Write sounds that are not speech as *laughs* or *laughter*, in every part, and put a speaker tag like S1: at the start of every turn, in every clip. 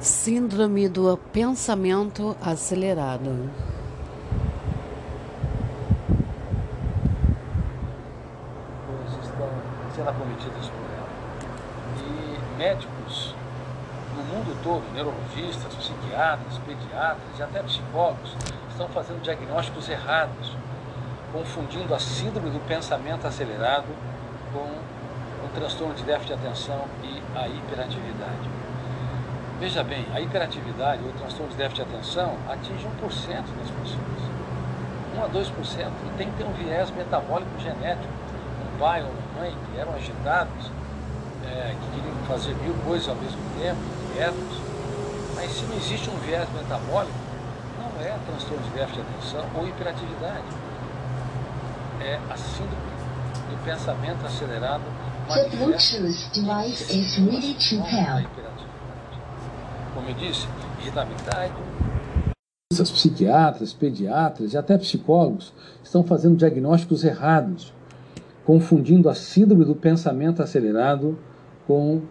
S1: Síndrome do pensamento acelerado.
S2: sendo acometidas por ela. E médicos no mundo todo, neurologistas, psiquiatras, pediatras e até psicólogos, estão fazendo diagnósticos errados, confundindo a síndrome do pensamento acelerado com o transtorno de déficit de atenção e a hiperatividade. Veja bem, a hiperatividade ou transtorno de déficit de atenção atinge 1% das pessoas. 1 a 2% e tem que ter um viés metabólico genético. Um pai ou uma mãe que eram agitados, é, que queriam fazer mil coisas ao mesmo tempo, quietos. Mas se não existe um viés metabólico, não é transtorno de déficit de atenção ou hiperatividade. É a síndrome do pensamento acelerado.
S3: The Bluetooth device is ready to pair.
S2: Como eu disse, irritabilidade.
S4: Os psiquiatras, pediatras e até psicólogos estão fazendo diagnósticos errados, confundindo a síndrome do pensamento acelerado com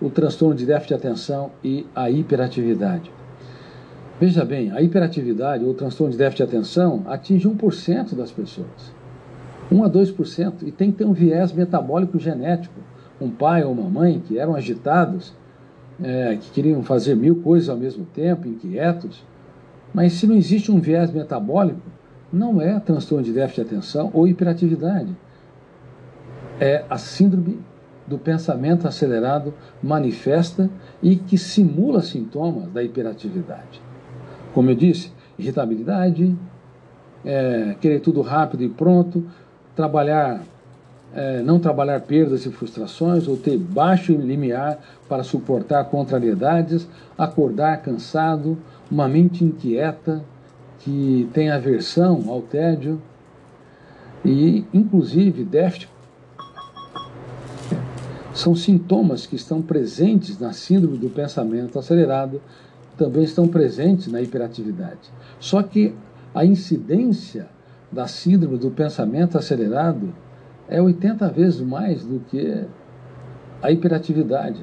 S4: o transtorno de déficit de atenção e a hiperatividade. Veja bem, a hiperatividade ou transtorno de déficit de atenção atinge 1% das pessoas. 1 a 2%, e tem que ter um viés metabólico genético. Um pai ou uma mãe que eram agitados, é, que queriam fazer mil coisas ao mesmo tempo, inquietos, mas se não existe um viés metabólico, não é transtorno de déficit de atenção ou hiperatividade. É a síndrome do pensamento acelerado manifesta e que simula sintomas da hiperatividade. Como eu disse, irritabilidade, é, querer tudo rápido e pronto, trabalhar, é, não trabalhar perdas e frustrações, ou ter baixo limiar para suportar contrariedades, acordar cansado, uma mente inquieta, que tem aversão ao tédio, e inclusive déficit. São sintomas que estão presentes na síndrome do pensamento acelerado, também estão presentes na hiperatividade. Só que a incidência da síndrome do pensamento acelerado é 80 vezes mais do que a hiperatividade.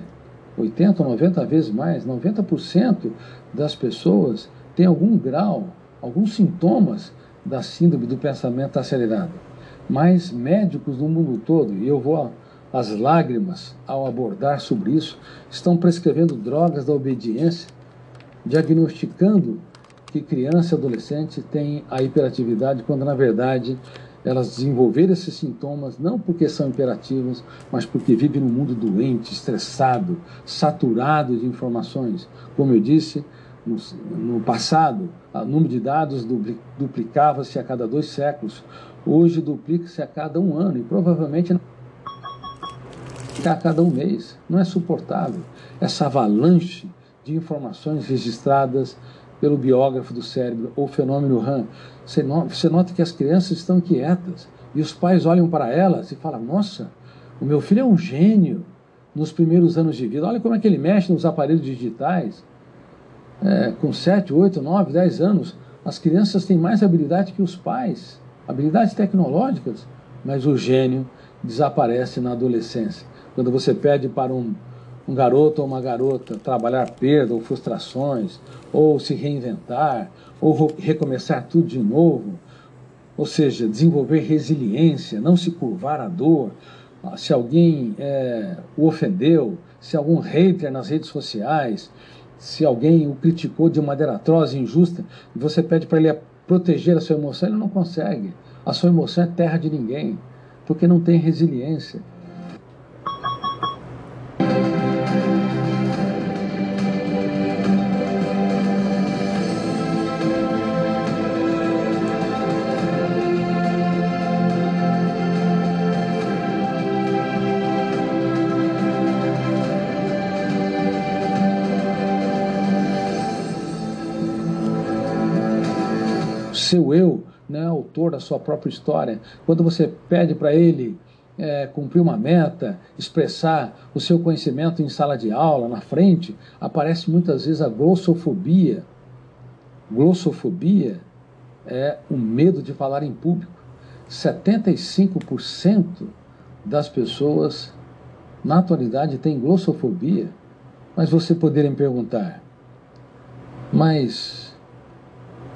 S4: 80 ou 90 vezes mais, 90% das pessoas têm algum grau, alguns sintomas da síndrome do pensamento acelerado. Mas médicos no mundo todo, e eu vou às lágrimas ao abordar sobre isso, estão prescrevendo drogas da obediência, diagnosticando que criança e adolescente têm a hiperatividade, quando na verdade elas desenvolveram esses sintomas não porque são imperativas, mas porque vivem num mundo doente, estressado, saturado de informações. Como eu disse, no, no passado, o número de dados duplicava-se a cada dois séculos. Hoje duplica-se a cada um ano e provavelmente a cada um mês. Não é suportável essa avalanche de informações registradas pelo biógrafo do cérebro ou fenômeno RAM, você nota que as crianças estão quietas e os pais olham para elas e falam: Nossa, o meu filho é um gênio nos primeiros anos de vida. Olha como é que ele mexe nos aparelhos digitais. É, com 7, 8, 9, 10 anos, as crianças têm mais habilidade que os pais, habilidades tecnológicas, mas o gênio desaparece na adolescência. Quando você pede para um um garoto ou uma garota trabalhar perda ou frustrações, ou se reinventar, ou recomeçar tudo de novo, ou seja, desenvolver resiliência, não se curvar à dor. Ah, se alguém é, o ofendeu, se algum hater nas redes sociais, se alguém o criticou de maneira atroz e injusta, e você pede para ele proteger a sua emoção, ele não consegue. A sua emoção é terra de ninguém, porque não tem resiliência. Autor da sua própria história, quando você pede para ele é, cumprir uma meta, expressar o seu conhecimento em sala de aula, na frente, aparece muitas vezes a glossofobia. Glossofobia é o medo de falar em público. 75% das pessoas na atualidade têm glossofobia. Mas você poderia me perguntar,
S5: Mas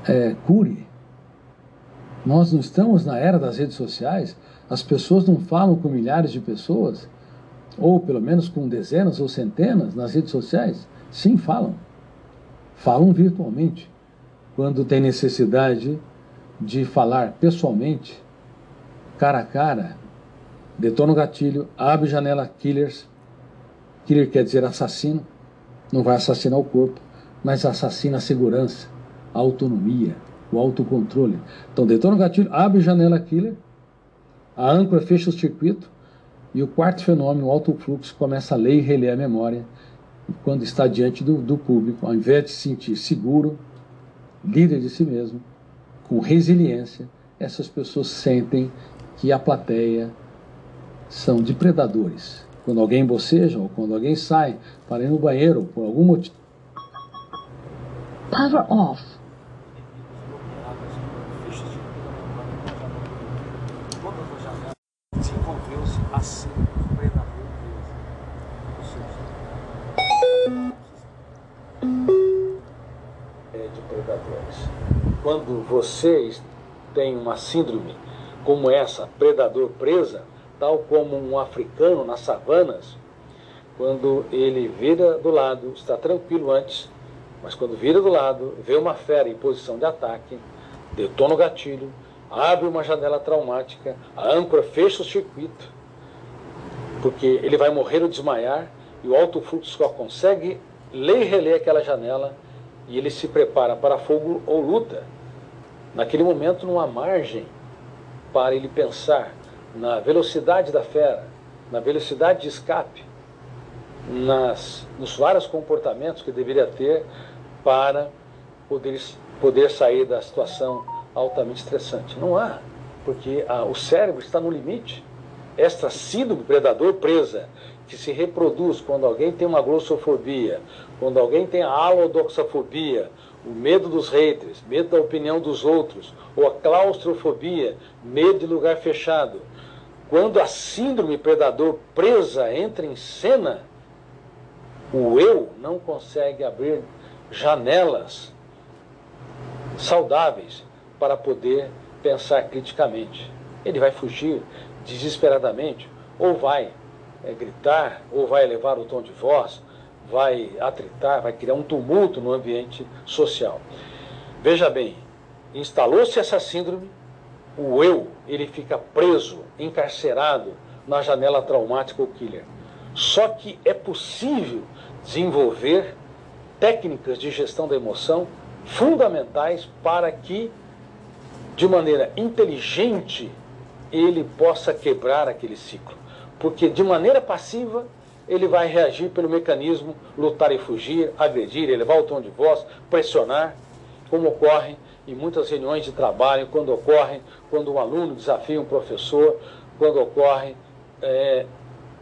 S5: é, cure. Nós não estamos na era das redes sociais, as pessoas não falam com milhares de pessoas, ou pelo menos com dezenas ou centenas nas redes sociais. Sim, falam. Falam virtualmente. Quando tem necessidade de falar pessoalmente, cara a cara, detona o gatilho, abre janela killers. Killer quer dizer assassino, não vai assassinar o corpo, mas assassina a segurança, a autonomia, o autocontrole. Então detona o gatilho, abre janela killer, a âncora fecha o circuito, e o quarto fenômeno, o alto fluxo, começa a ler e reler a memória quando está diante do, do público, ao invés de se sentir seguro, líder de si mesmo, com resiliência, essas pessoas sentem que a plateia são depredadores. Quando alguém boceja ou quando alguém sai para ir no banheiro por algum motivo.
S3: Power off.
S4: Desenvolveu-se assim o predador Ou seja, é de predadores. Quando você tem uma síndrome como essa, predador presa, tal como um africano nas savanas, quando ele vira do lado, está tranquilo antes, mas quando vira do lado, vê uma fera em posição de ataque, detona o gatilho, abre uma janela traumática, a âncora fecha o circuito, porque ele vai morrer ou desmaiar, e o alto fluxo só consegue ler e reler aquela janela, e ele se prepara para fogo ou luta. Naquele momento não há margem para ele pensar na velocidade da fera, na velocidade de escape, nas, nos vários comportamentos que deveria ter para poder, poder sair da situação altamente estressante. Não há, porque a, o cérebro está no limite. Esta síndrome predador presa, que se reproduz quando alguém tem uma glossofobia, quando alguém tem a alodoxafobia, o medo dos haters, medo da opinião dos outros, ou a claustrofobia, medo de lugar fechado. Quando a síndrome predador presa entra em cena, o eu não consegue abrir janelas saudáveis para poder pensar criticamente. Ele vai fugir desesperadamente, ou vai é, gritar, ou vai elevar o tom de voz, vai atritar, vai criar um tumulto no ambiente social. Veja bem, instalou-se essa síndrome, o eu ele fica preso, encarcerado na janela traumática ou killer. Só que é possível desenvolver técnicas de gestão da emoção fundamentais para que, de maneira inteligente, ele possa quebrar aquele ciclo. Porque, de maneira passiva, ele vai reagir pelo mecanismo lutar e fugir, agredir, elevar o tom de voz, pressionar, como ocorre em muitas reuniões de trabalho, quando ocorre quando um aluno desafia um professor, quando ocorre é,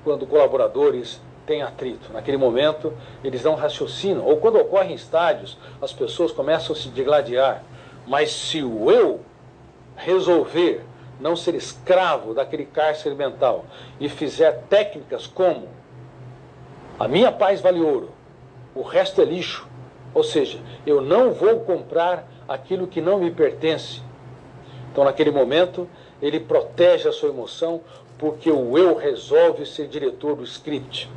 S4: quando colaboradores têm atrito. Naquele momento, eles não raciocinam. Ou quando ocorre em estádios, as pessoas começam a se digladiar. Mas se o eu resolver não ser escravo daquele cárcere mental e fizer técnicas como a minha paz vale ouro, o resto é lixo, ou seja, eu não vou comprar aquilo que não me pertence. Então, naquele momento, ele protege a sua emoção porque o eu resolve ser diretor do script.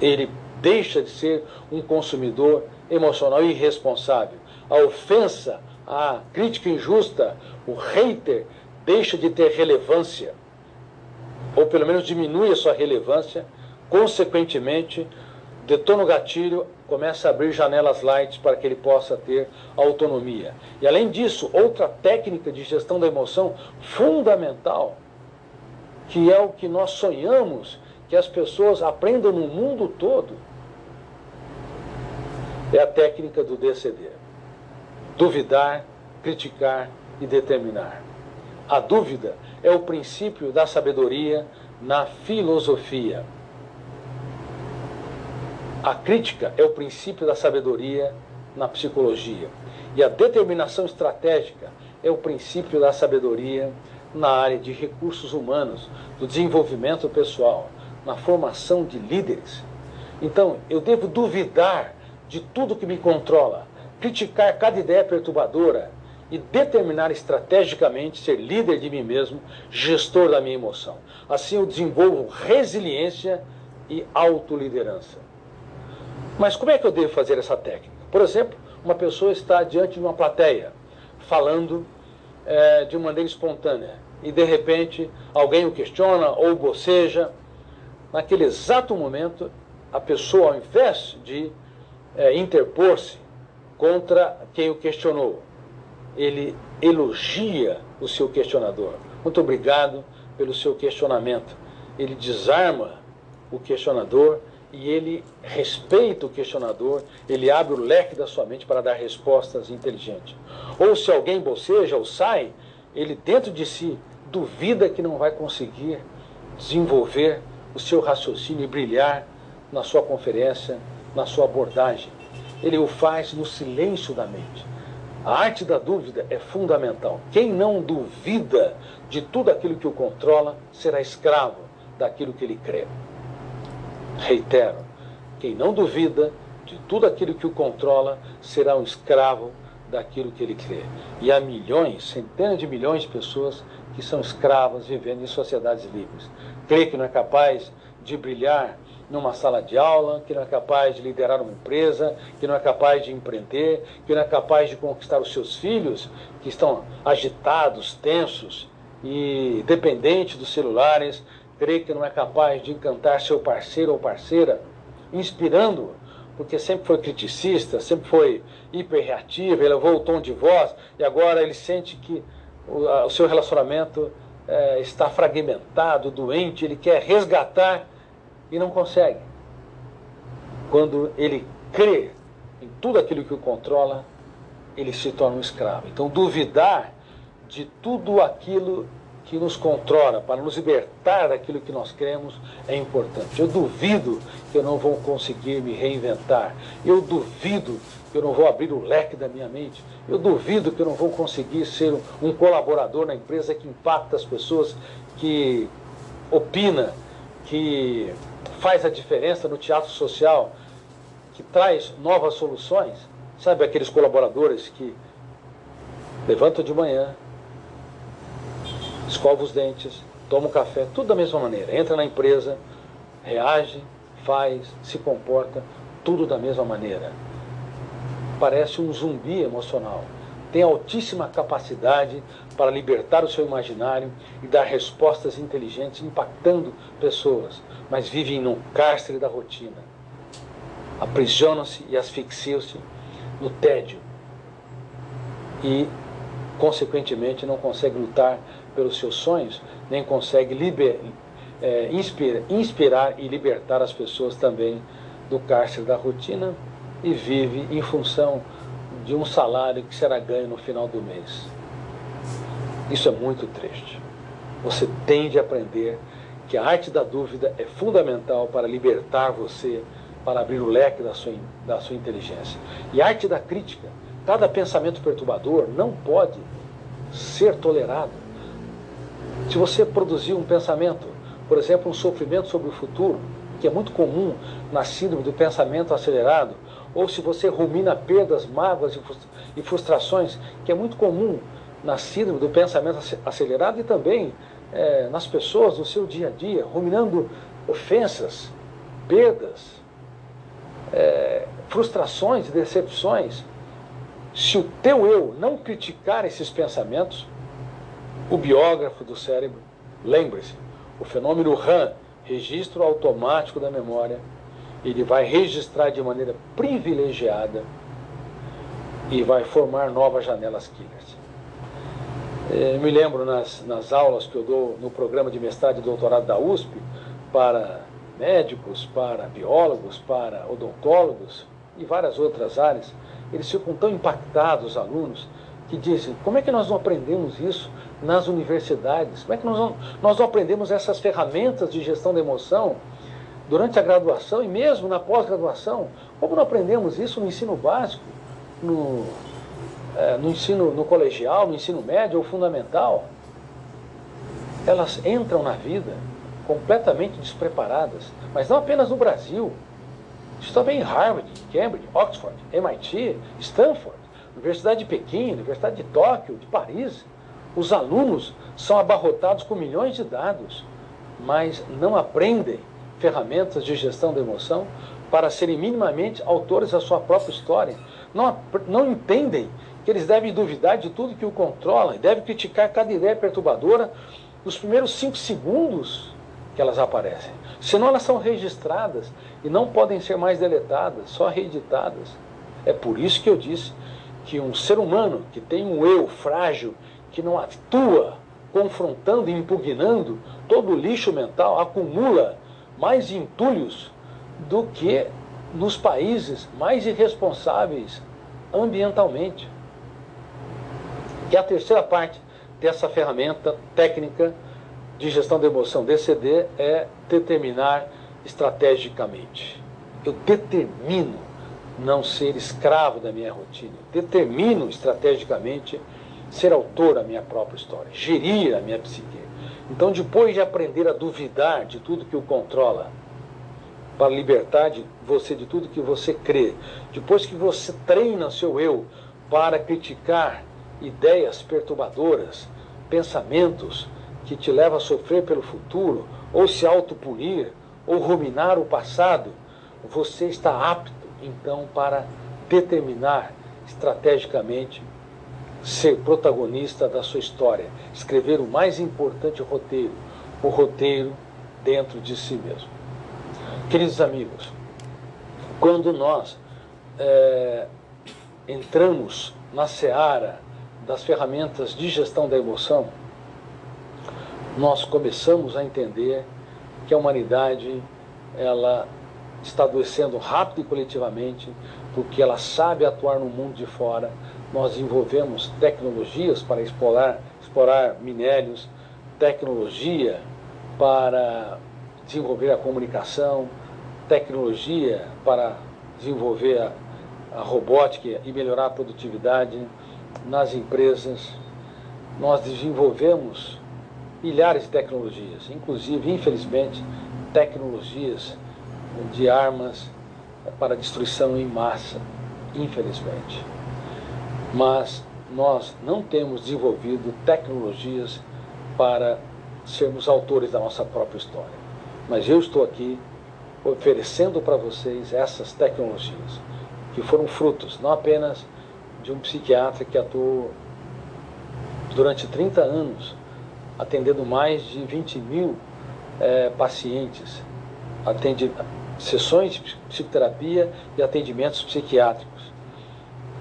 S4: Ele deixa de ser um consumidor emocional irresponsável. A ofensa, a crítica injusta, o hater deixa de ter relevância, ou pelo menos diminui a sua relevância, consequentemente, detona o gatilho, começa a abrir janelas light para que ele possa ter autonomia. E além disso, outra técnica de gestão da emoção fundamental que é o que nós sonhamos que as pessoas aprendam no mundo todo, é a técnica do DCD. Duvidar, criticar e determinar. A dúvida é o princípio da sabedoria na filosofia. A crítica é o princípio da sabedoria na psicologia. E a determinação estratégica é o princípio da sabedoria na área de recursos humanos, do desenvolvimento pessoal, na formação de líderes. Então, eu devo duvidar de tudo que me controla, criticar cada ideia perturbadora e determinar estrategicamente ser líder de mim mesmo, gestor da minha emoção. Assim eu desenvolvo resiliência e autoliderança. Mas como é que eu devo fazer essa técnica? Por exemplo, uma pessoa está diante de uma plateia, falando é, de maneira espontânea, e de repente alguém o questiona ou boceja. Naquele exato momento, a pessoa, ao invés de é, interpor-se contra quem o questionou, ele elogia o seu questionador. Muito obrigado pelo seu questionamento. Ele desarma o questionador e ele respeita o questionador, ele abre o leque da sua mente para dar respostas inteligentes. Ou se alguém boceja ou sai, ele dentro de si duvida que não vai conseguir desenvolver o seu raciocínio e brilhar na sua conferência, na sua abordagem. Ele o faz no silêncio da mente. A arte da dúvida é fundamental. Quem não duvida de tudo aquilo que o controla será escravo daquilo que ele crê. Reitero, quem não duvida de tudo aquilo que o controla será um escravo daquilo que ele crê. E há milhões, centenas de milhões de pessoas que são escravas vivendo em sociedades livres. Crê que não é capaz de brilhar numa sala de aula, que não é capaz de liderar uma empresa, que não é capaz de empreender, que não é capaz de conquistar os seus filhos, que estão agitados, tensos e dependentes dos celulares, crê que não é capaz de encantar seu parceiro ou parceira, inspirando-o, porque sempre foi criticista, sempre foi hiperreativo, elevou o tom de voz e agora ele sente que o, a, o seu relacionamento é, está fragmentado, doente, ele quer resgatar e não consegue. Quando ele crê em tudo aquilo que o controla, ele se torna um escravo. Então, duvidar de tudo aquilo que nos controla, para nos libertar daquilo que nós cremos, é importante. Eu duvido que eu não vou conseguir me reinventar. Eu duvido que eu não vou abrir o leque da minha mente. Eu duvido que eu não vou conseguir ser um colaborador na empresa que impacta as pessoas, que opina, que faz a diferença no teatro social, que traz novas soluções. Sabe aqueles colaboradores que levantam de manhã, escova os dentes, toma um café, tudo da mesma maneira. Entra na empresa, reage, faz, se comporta, tudo da mesma maneira. Parece um zumbi emocional. Tem altíssima capacidade para libertar o seu imaginário e dar respostas inteligentes, impactando pessoas, mas vivem num cárcere da rotina. Aprisionam-se e asfixiam-se no tédio e, consequentemente, não conseguem lutar pelos seus sonhos, nem consegue liber, é, inspira, inspirar e libertar as pessoas também do cárcere da rotina e vive em função de um salário que será ganho no final do mês. Isso é muito triste. Você tem de aprender que a arte da dúvida é fundamental para libertar você, para abrir o leque da sua, da sua inteligência. E a arte da crítica, cada pensamento perturbador não pode ser tolerado. Se você produzir um pensamento, por exemplo, um sofrimento sobre o futuro, que é muito comum na síndrome do pensamento acelerado, ou se você rumina perdas, mágoas e frustrações, que é muito comum na síndrome do pensamento acelerado e também é, nas pessoas no seu dia a dia, ruminando ofensas, perdas, é, frustrações decepções. Se o teu eu não criticar esses pensamentos, o biógrafo do cérebro, lembre-se, o fenômeno RAM, registro automático da memória, ele vai registrar de maneira privilegiada e vai formar novas janelas killers. Eu me lembro nas, nas aulas que eu dou no programa de mestrado e doutorado da USP para médicos, para biólogos, para odontólogos e várias outras áreas, eles ficam tão impactados, os alunos, que dizem: como é que nós não aprendemos isso nas universidades? Como é que nós não, nós não aprendemos essas ferramentas de gestão da emoção durante a graduação e mesmo na pós-graduação? Como não aprendemos isso no ensino básico, no, é, no ensino no colegial, no ensino médio ou fundamental? Elas entram na vida completamente despreparadas, mas não apenas no Brasil. Isso também em Harvard, Cambridge, Oxford, MIT, Stanford, Universidade de Pequim, Universidade de Tóquio, de Paris. Os alunos são abarrotados com milhões de dados, mas não aprendem ferramentas de gestão da emoção para serem minimamente autores da sua própria história. Não, não entendem que eles devem duvidar de tudo que o controla e devem criticar cada ideia perturbadora nos primeiros cinco segundos que elas aparecem. Senão elas são registradas e não podem ser mais deletadas, só reeditadas. É por isso que eu disse que um ser humano que tem um eu frágil, que não atua confrontando e impugnando todo o lixo mental, acumula mais entulhos do que nos países mais irresponsáveis ambientalmente. E a terceira parte dessa ferramenta técnica de gestão da emoção DCD é determinar estrategicamente. Eu determino não ser escravo da minha rotina. Determino estrategicamente ser autor da minha própria história, gerir a minha psique. Então, depois de aprender a duvidar de tudo que o controla, para libertar de você de tudo que você crê, depois que você treina seu eu para criticar ideias perturbadoras, pensamentos que te levam a sofrer pelo futuro, ou se autopunir, ou ruminar o passado, você está apto então para determinar estrategicamente ser protagonista da sua história, escrever o mais importante roteiro, o roteiro dentro de si mesmo. Queridos amigos, quando nós é, entramos na seara das ferramentas de gestão da emoção, nós começamos a entender que a humanidade ela está adoecendo rápido e coletivamente, porque ela sabe atuar no mundo de fora. Nós desenvolvemos tecnologias para explorar, explorar minérios, tecnologia para desenvolver a comunicação, tecnologia para desenvolver a, a robótica e melhorar a produtividade nas empresas. Nós desenvolvemos milhares de tecnologias, inclusive, infelizmente, tecnologias de armas para destruição em massa, infelizmente. Mas nós não temos desenvolvido tecnologias para sermos autores da nossa própria história. Mas eu estou aqui oferecendo para vocês essas tecnologias, que foram frutos não apenas de um psiquiatra que atuou durante 30 anos, atendendo mais de 20 mil é, pacientes, atende, sessões de psicoterapia e atendimentos psiquiátricos.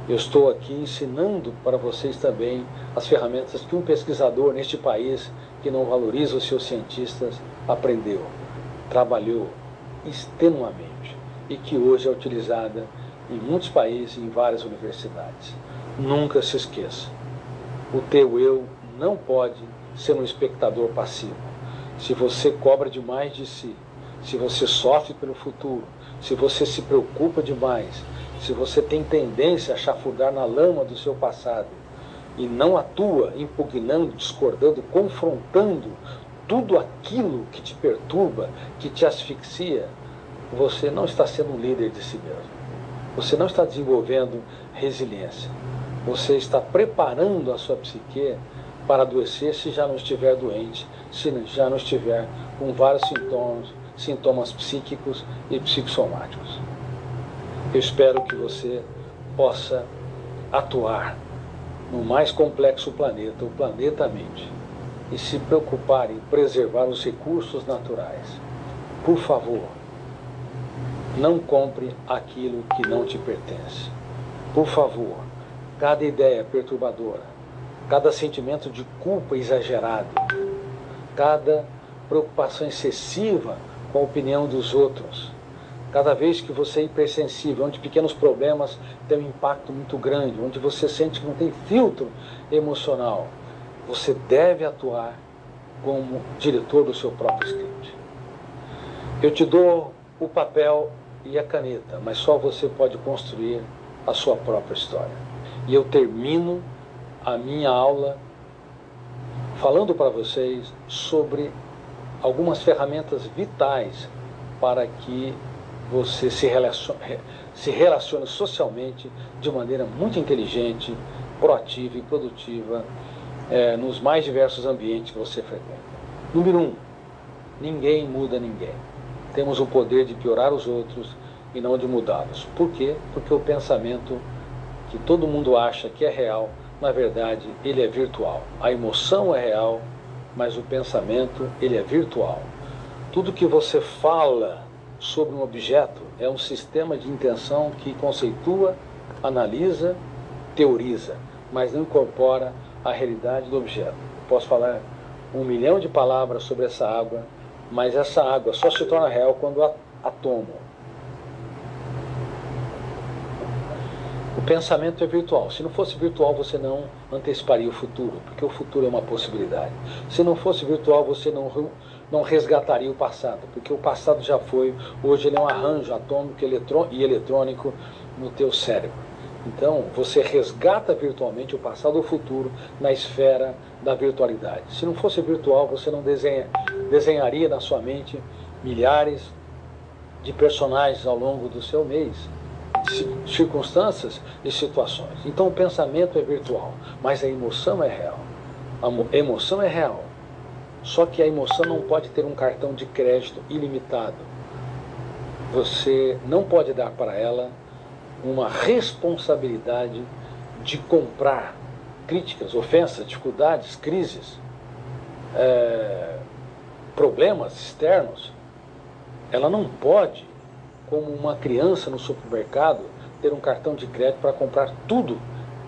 S4: Eu estou aqui ensinando para vocês também as ferramentas que um pesquisador neste país que não valoriza os seus cientistas aprendeu, trabalhou extenuamente e que hoje é utilizada em muitos países e em várias universidades. Nunca se esqueça: o teu eu não pode ser um espectador passivo. Se você cobra demais de si, se você sofre pelo futuro, se você se preocupa demais, se você tem tendência a chafurdar na lama do seu passado e não atua impugnando, discordando, confrontando tudo aquilo que te perturba, que te asfixia, você não está sendo um líder de si mesmo. Você não está desenvolvendo resiliência. Você está preparando a sua psique para adoecer se já não estiver doente, se já não estiver com vários sintomas, sintomas psíquicos e psicossomáticos. Eu espero que você possa atuar no mais complexo planeta, o planeta mente, e se preocupar em preservar os recursos naturais. Por favor, não compre aquilo que não te pertence. Por favor, cada ideia perturbadora, cada sentimento de culpa exagerado, cada preocupação excessiva com a opinião dos outros. Cada vez que você é hipersensível, onde pequenos problemas têm um impacto muito grande, onde você sente que não tem filtro emocional, você deve atuar como diretor do seu próprio script. Eu te dou o papel e a caneta, mas só você pode construir a sua própria história. E eu termino a minha aula falando para vocês sobre algumas ferramentas vitais para que você se relaciona, se relaciona socialmente de maneira muito inteligente, proativa e produtiva é, nos mais diversos ambientes que você frequenta. Número um, ninguém muda ninguém. Temos o poder de piorar os outros e não de mudá-los. Por quê? Porque o pensamento que todo mundo acha que é real, na verdade, ele é virtual. A emoção é real, mas o pensamento, ele é virtual. Tudo que você fala sobre um objeto é um sistema de intenção que conceitua, analisa, teoriza, mas não incorpora a realidade do objeto. Posso falar um milhão de palavras sobre essa água, mas essa água só se torna real quando a, a tomo. O pensamento é virtual. Se não fosse virtual, você não anteciparia o futuro, porque o futuro é uma possibilidade. Se não fosse virtual, você não não resgataria o passado, porque o passado já foi, hoje ele é um arranjo atômico e eletrônico no teu cérebro. Então, você resgata virtualmente o passado ou o futuro na esfera da virtualidade. Se não fosse virtual, você não desenha, desenharia na sua mente milhares de personagens ao longo do seu mês, circunstâncias e situações. Então, o pensamento é virtual, mas a emoção é real. A emoção é real. Só que a emoção não pode ter um cartão de crédito ilimitado. Você não pode dar para ela uma responsabilidade de comprar críticas, ofensas, dificuldades, crises, é, problemas externos. Ela não pode, como uma criança no supermercado, ter um cartão de crédito para comprar tudo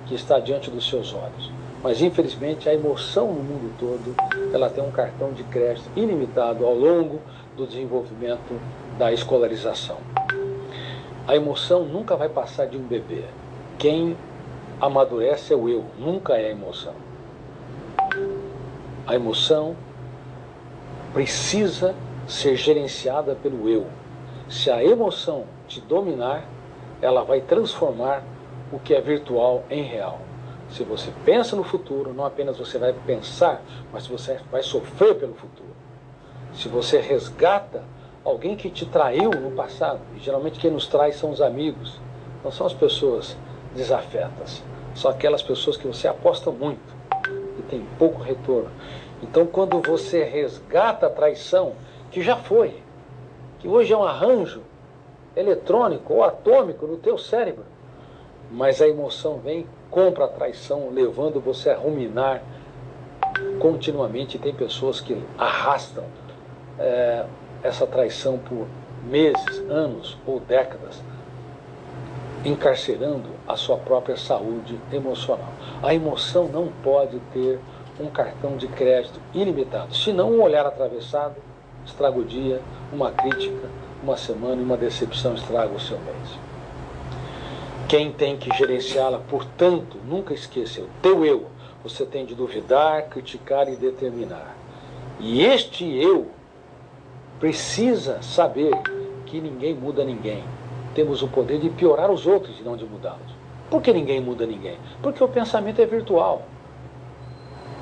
S4: que está diante dos seus olhos. Mas infelizmente a emoção no mundo todo, ela tem um cartão de crédito ilimitado ao longo do desenvolvimento da escolarização. A emoção nunca vai passar de um bebê. Quem amadurece é o eu, nunca é a emoção. A emoção precisa ser gerenciada pelo eu. Se a emoção te dominar, ela vai transformar o que é virtual em real. Se você pensa no futuro, não apenas você vai pensar, mas você vai sofrer pelo futuro. Se você resgata alguém que te traiu no passado, e geralmente quem nos trai são os amigos, não são as pessoas desafetas, são aquelas pessoas que você aposta muito e tem pouco retorno. Então, quando você resgata a traição, que já foi, que hoje é um arranjo eletrônico ou atômico no teu cérebro, mas a emoção vem compra a traição, levando você a ruminar continuamente. Tem pessoas que arrastam é, essa traição por meses, anos ou décadas, encarcerando a sua própria saúde emocional. A emoção não pode ter um cartão de crédito ilimitado, senão um olhar atravessado estraga o dia, uma crítica, uma semana e uma decepção estraga o seu mês. Quem tem que gerenciá-la, portanto, nunca esqueça, o teu eu. Você tem de duvidar, criticar e determinar. E este eu precisa saber que ninguém muda ninguém. Temos o poder de piorar os outros e não de mudá-los. Por que ninguém muda ninguém? Porque o pensamento é virtual.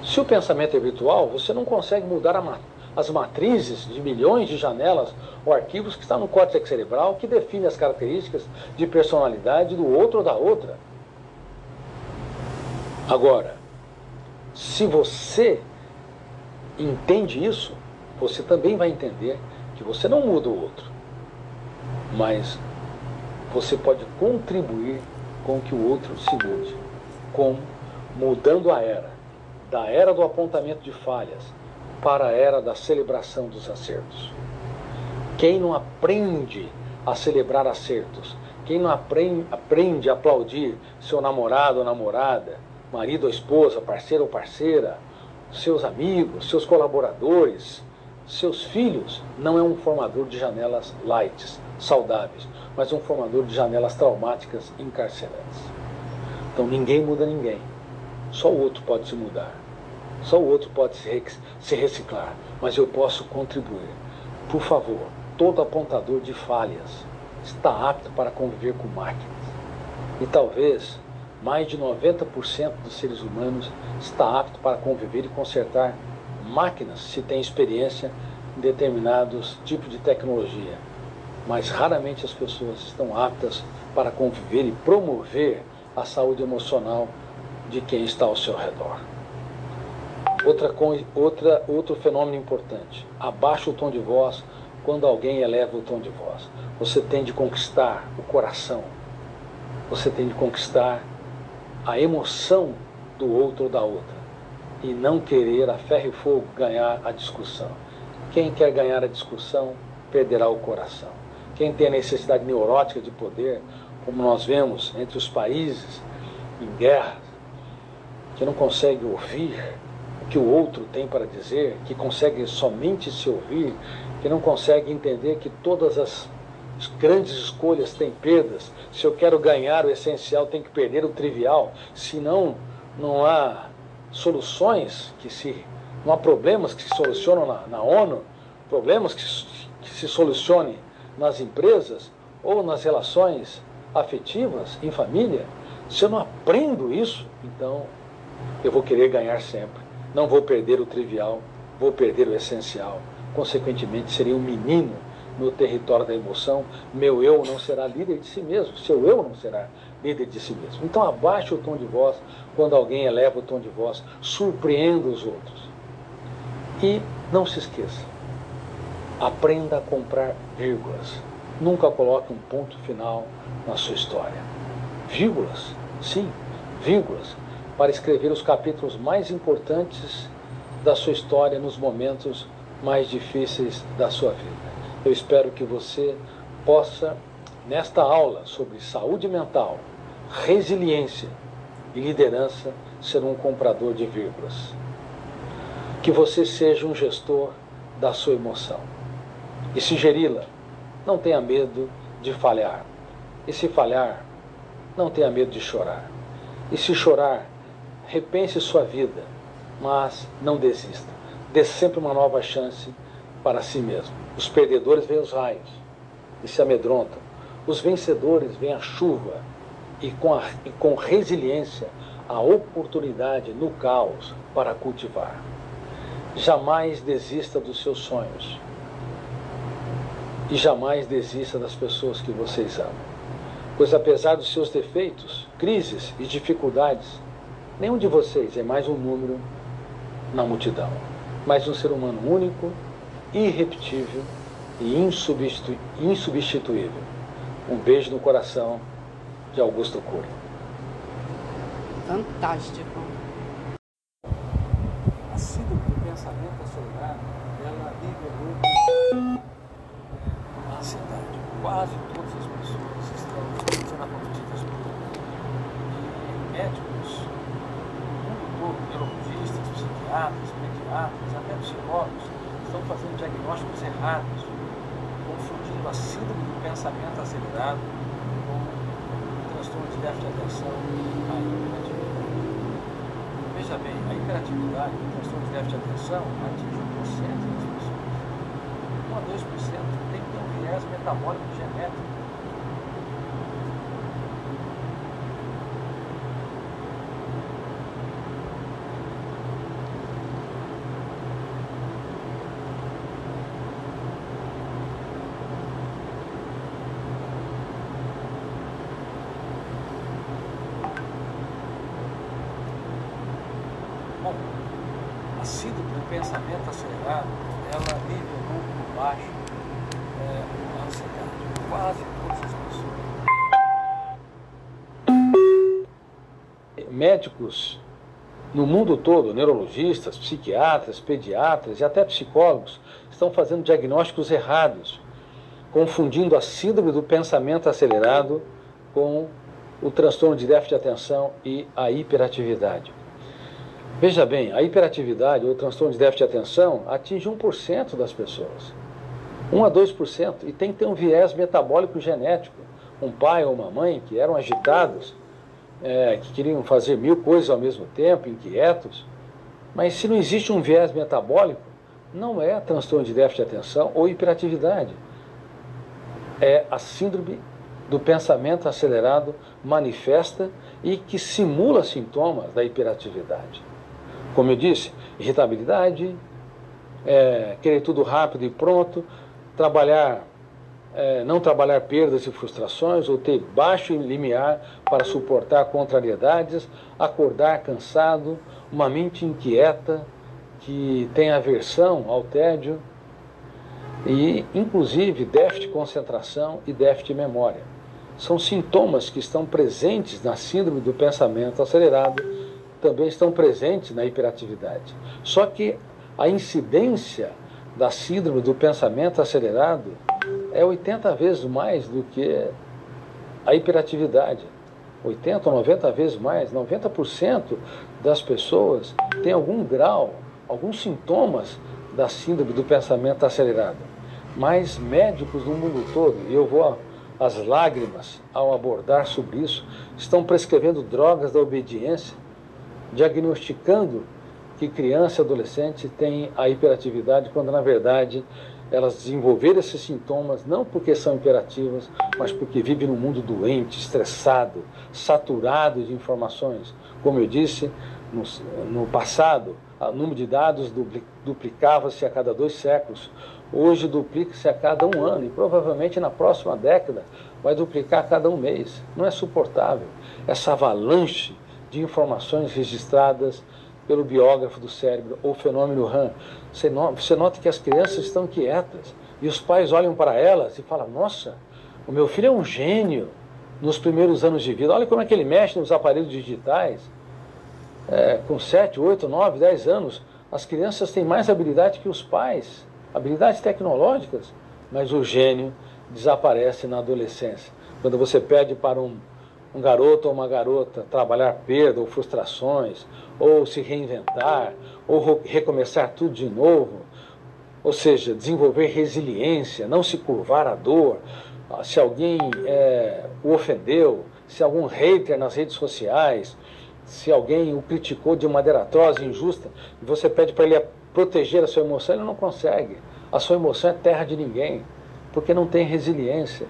S4: Se o pensamento é virtual, você não consegue mudar a matéria as matrizes de milhões de janelas ou arquivos que estão no córtex cerebral que define as características de personalidade do outro ou da outra. Agora, se você entende isso, você também vai entender que você não muda o outro, mas você pode contribuir com que o outro se mude. Como? Mudando a era, da era do apontamento de falhas, para a era da celebração dos acertos. Quem não aprende a celebrar acertos, quem não aprende, a aplaudir seu namorado ou namorada, marido ou esposa, parceiro ou parceira, seus amigos, seus colaboradores, seus filhos, não é um formador de janelas light, saudáveis, mas um formador de janelas traumáticas encarcerantes. Então ninguém muda ninguém. Só o outro pode se mudar. Só o outro pode se reciclar, mas eu posso contribuir. Por favor, todo apontador de falhas está apto para conviver com máquinas. E talvez mais de 90% dos seres humanos está apto para conviver e consertar máquinas se tem experiência em determinados tipos de tecnologia. mas raramente as pessoas estão aptas para conviver e promover a saúde emocional de quem está ao seu redor. Outra, outra, outro fenômeno importante: abaixa o tom de voz quando alguém eleva o tom de voz. Você tem de conquistar o coração, você tem de conquistar a emoção do outro ou da outra e não querer a ferro e fogo ganhar a discussão. Quem quer ganhar a discussão perderá o coração. Quem tem a necessidade neurótica de poder, como nós vemos entre os países em guerra, que não consegue ouvir o que o outro tem para dizer, que consegue somente se ouvir, que não consegue entender que todas as grandes escolhas têm perdas. Se eu quero ganhar o essencial, tem que perder o trivial. Senão, não há soluções que se. não há problemas que se solucionam na, na ONU, problemas que, que se solucione nas empresas ou nas relações afetivas, em família. Se eu não aprendo isso, então eu vou querer ganhar sempre. Não vou perder o trivial, vou perder o essencial. Consequentemente, serei um menino no território da emoção. Meu eu não será líder de si mesmo, seu eu não será líder de si mesmo. Então, abaixe o tom de voz quando alguém eleva o tom de voz, surpreenda os outros. E não se esqueça, aprenda a comprar vírgulas. Nunca coloque um ponto final na sua história. Vírgulas, sim, vírgulas para escrever os capítulos mais importantes da sua história nos momentos mais difíceis da sua vida. Eu espero que você possa, nesta aula sobre saúde mental, resiliência e liderança, ser um comprador de vírgulas. Que você seja um gestor da sua emoção. E se geri-la, não tenha medo de falhar. E se falhar, não tenha medo de chorar. E se chorar, repense sua vida, mas não desista. Dê sempre uma nova chance para si mesmo. Os perdedores veem os raios e se amedrontam. Os vencedores veem a chuva e com, a, e com resiliência a oportunidade no caos para cultivar. Jamais desista dos seus sonhos. E jamais desista das pessoas que vocês amam. Pois apesar dos seus defeitos, crises e dificuldades, Nenhum de vocês é mais um número na multidão, mas um ser humano único, irrepetível e insubstitu insubstituível. Um beijo no coração de Augusto Cury.
S1: Fantástico.
S4: A síndrome do pensamento acelerado, ela nivelou a ansiedade. Quase todas as pessoas estão sendo acometidas por médicos neurologistas, psiquiatras, pediatras, até psicólogos estão fazendo diagnósticos errados, confundindo a síndrome do pensamento acelerado com o transtorno de déficit de atenção e a hiperatividade. Veja bem, a hiperatividade, o transtorno de atenção, atinge 1% das pessoas. 1 a 2% tem que ter um viés metabólico genético pensamento acelerado, ela nivelou por baixo é, a ansiedade. Quase todas as pessoas. Médicos no mundo todo, neurologistas, psiquiatras, pediatras e até psicólogos estão fazendo diagnósticos errados, confundindo a síndrome do pensamento acelerado com o transtorno de déficit de atenção e a hiperatividade. Veja bem, a hiperatividade ou transtorno de déficit de atenção atinge 1% das pessoas. 1 a 2%. E tem que ter um viés metabólico genético. Um pai ou uma mãe que eram agitados, é, que queriam fazer mil coisas ao mesmo tempo, inquietos. Mas se não existe um viés metabólico, não é transtorno de déficit de atenção ou hiperatividade. É a síndrome do pensamento acelerado manifesta e que simula sintomas da hiperatividade. Como eu disse, irritabilidade, é, querer tudo rápido e pronto, trabalhar é, não trabalhar perdas e frustrações, ou ter baixo limiar para suportar contrariedades, acordar cansado, uma mente inquieta, que tem aversão ao tédio, e inclusive déficit de concentração e déficit de memória. São sintomas que estão presentes na síndrome do pensamento acelerado, também estão presentes na hiperatividade. Só que a incidência da síndrome do pensamento acelerado é 80 vezes mais do que a hiperatividade. 80 ou 90 vezes mais, 90% das pessoas têm algum grau, alguns sintomas da síndrome do pensamento acelerado. Mas médicos no mundo todo, e eu vou às lágrimas ao abordar sobre isso, estão prescrevendo drogas da obediência, diagnosticando que criança e adolescente têm a hiperatividade, quando na verdade elas desenvolveram esses sintomas não porque são imperativas, mas porque vivem num mundo doente, estressado, saturado de informações. Como eu disse, no, no passado, o número de dados duplicava-se a cada dois séculos. Hoje duplica-se a cada um ano e provavelmente na próxima década vai duplicar a cada um mês. Não é suportável essa avalanche de informações registradas pelo biógrafo do cérebro, ou fenômeno RAM. Você, você nota que as crianças estão quietas e os pais olham para elas e falam: Nossa, o meu filho é um gênio nos primeiros anos de vida. Olha como é que ele mexe nos aparelhos digitais. É, com 7, 8, 9, 10 anos, as crianças têm mais habilidade que os pais, habilidades tecnológicas, mas o gênio desaparece na adolescência. Quando você pede para um, um garoto ou uma garota trabalhar perda ou frustrações, ou se reinventar, ou recomeçar tudo de novo. Ou seja, desenvolver resiliência, não se curvar à dor. Ah, se alguém é, o ofendeu, se algum hater nas redes sociais, se alguém o criticou de maneira atroz e injusta, e você pede para ele proteger a sua emoção, ele não consegue. A sua emoção é terra de ninguém, porque não tem resiliência.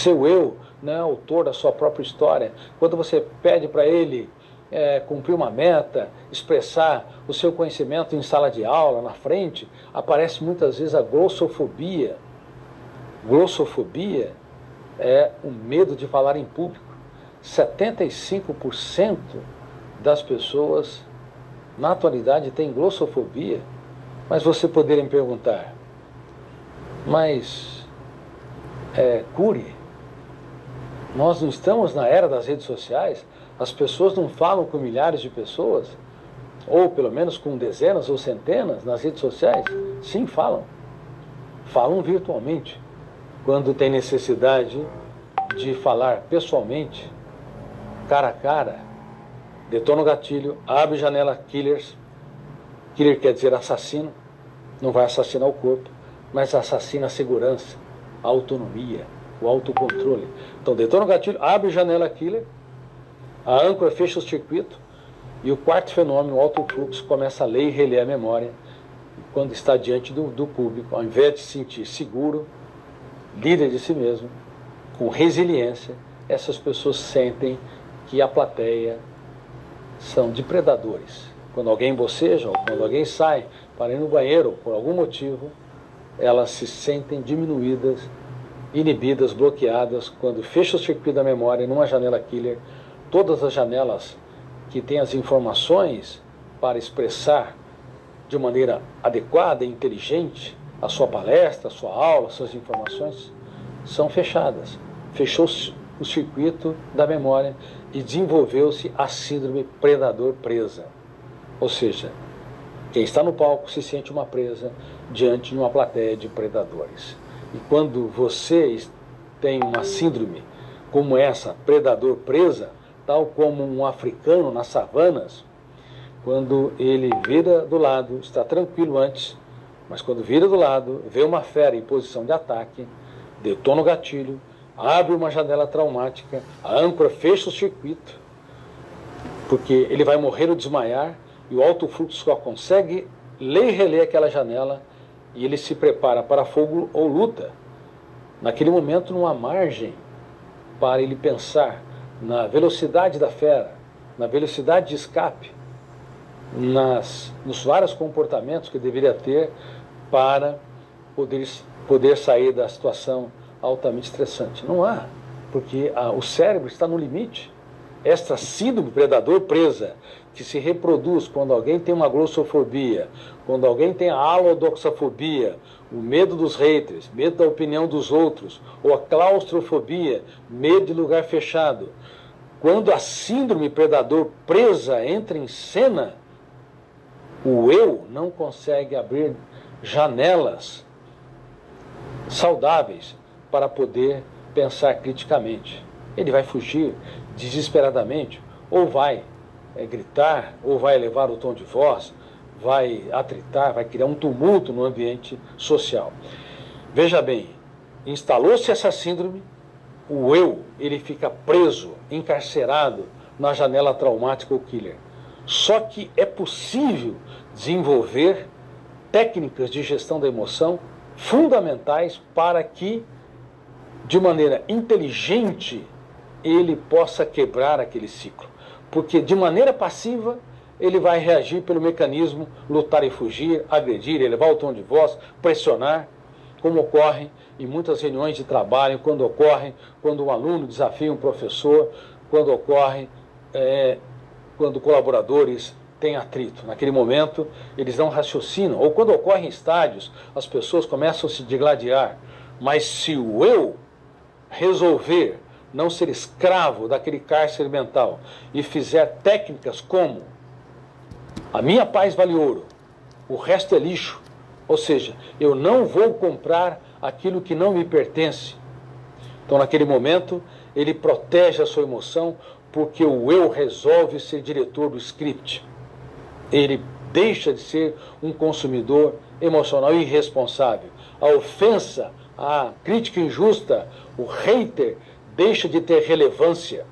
S4: Seu eu não é autor da sua própria história. Quando você pede para ele é, cumprir uma meta, expressar o seu conhecimento em sala de aula, na frente, aparece muitas vezes a glossofobia. Glossofobia é o medo de falar em público. 75% das pessoas na atualidade têm glossofobia. Mas você poderia me perguntar, mas é, cure nós não estamos na era das redes sociais, as pessoas não falam com milhares de pessoas, ou pelo menos com dezenas ou centenas nas redes sociais? Sim, falam. Falam virtualmente. Quando tem necessidade de falar pessoalmente, cara a cara, detona o gatilho, abre janela killers. Killer quer dizer assassino, não vai assassinar o corpo, mas assassina a segurança, a autonomia, o autocontrole. Então, detona o gatilho, abre janela killer, a âncora fecha o circuito, e o quarto fenômeno, o autofluxo, começa a ler e reler a memória quando está diante do, do público, ao invés de se sentir seguro, líder de si mesmo, com resiliência, essas pessoas sentem que a plateia são depredadores. Quando alguém boceja, ou quando alguém sai para ir no banheiro, por algum motivo, elas se sentem diminuídas inibidas, bloqueadas, quando fecha o circuito da memória numa janela killer, todas as janelas que têm as informações para expressar de maneira adequada e inteligente a sua palestra, a sua aula, suas informações, são fechadas. Fechou-se o circuito da memória e desenvolveu-se a síndrome predador-presa. Ou seja, quem está no palco se sente uma presa diante de uma plateia de predadores. E quando você tem uma síndrome como essa, predador presa, tal como um africano nas savanas, quando ele vira do lado, está tranquilo antes, mas quando vira do lado, vê uma fera em posição de ataque, detona o gatilho, abre uma janela traumática, a âncora fecha o circuito, porque ele vai morrer ou desmaiar e o alto fluxo só consegue ler e reler aquela janela e ele se prepara para fogo ou luta. Naquele momento não há margem para ele pensar na velocidade da fera, na velocidade de escape, nas, nos vários comportamentos que deveria ter para poder, poder sair da situação altamente estressante. Não há, porque a, o cérebro está no limite. Esta síndrome predador presa, que se reproduz quando alguém tem uma glossofobia, quando alguém tem a alodoxafobia, o medo dos haters, medo da opinião dos outros, ou a claustrofobia, medo de lugar fechado. Quando a síndrome predador presa entra em cena, o eu não consegue abrir janelas saudáveis para poder pensar criticamente. Ele vai fugir desesperadamente, ou vai é, gritar, ou vai elevar o tom de voz, vai atritar, vai criar um tumulto no ambiente social. Veja bem, instalou-se essa síndrome, o eu ele fica preso, encarcerado na janela traumática ou killer. Só que é possível desenvolver técnicas de gestão da emoção fundamentais para que, de maneira inteligente, ele possa quebrar aquele ciclo. Porque de maneira passiva, ele vai reagir pelo mecanismo lutar e fugir, agredir, elevar o tom de voz, pressionar, como ocorre em muitas reuniões de trabalho, quando ocorre quando um aluno desafia um professor, quando ocorre é, quando colaboradores têm atrito. Naquele momento, eles não raciocinam. Ou quando ocorre em estádios, as pessoas começam a se digladiar. Mas se o eu resolver não ser escravo daquele cárcere mental e fizer técnicas como a minha paz vale ouro, o resto é lixo, ou seja, eu não vou comprar aquilo que não me pertence. Então, naquele momento, ele protege a sua emoção porque o eu resolve ser diretor do script. Ele deixa de ser um consumidor emocional irresponsável. A ofensa, a crítica injusta, o hater deixa de ter relevância,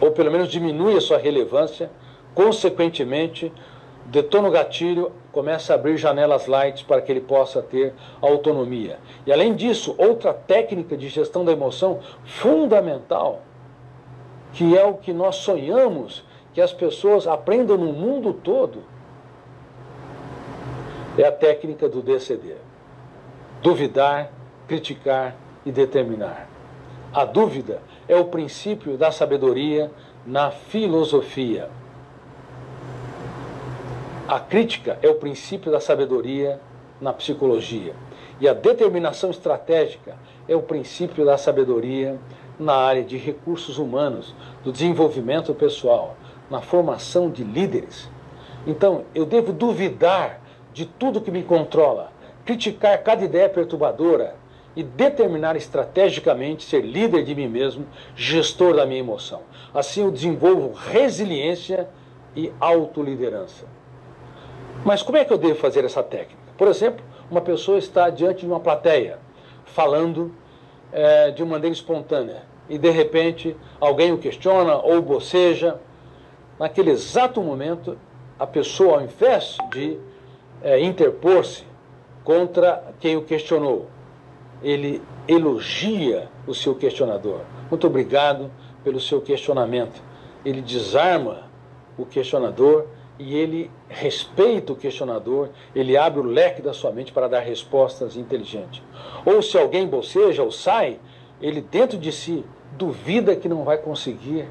S4: ou pelo menos diminui a sua relevância, consequentemente, detona o gatilho, começa a abrir janelas light para que ele possa ter autonomia. E além disso, outra técnica de gestão da emoção fundamental, que é o que nós sonhamos que as pessoas aprendam no mundo todo, é a técnica do DCD. Duvidar, criticar e determinar. A dúvida é o princípio da sabedoria na filosofia. A crítica é o princípio da sabedoria na psicologia. E a determinação estratégica é o princípio da sabedoria na área de recursos humanos, do desenvolvimento pessoal, na formação de líderes. Então, eu devo duvidar de tudo que me controla, criticar cada ideia perturbadora, e determinar estrategicamente ser líder de mim mesmo, gestor da minha emoção. Assim eu desenvolvo resiliência e autoliderança. Mas como é que eu devo fazer essa técnica? Por exemplo, uma pessoa está diante de uma plateia, falando é, de uma maneira espontânea, e de repente alguém o questiona ou boceja. Naquele exato momento, a pessoa, ao invés de é, interpor-se contra quem o questionou, ele elogia o seu questionador. Muito obrigado pelo seu questionamento. Ele desarma o questionador e ele respeita o questionador, ele abre o leque da sua mente para dar respostas inteligentes. Ou se alguém boceja ou sai, ele dentro de si duvida que não vai conseguir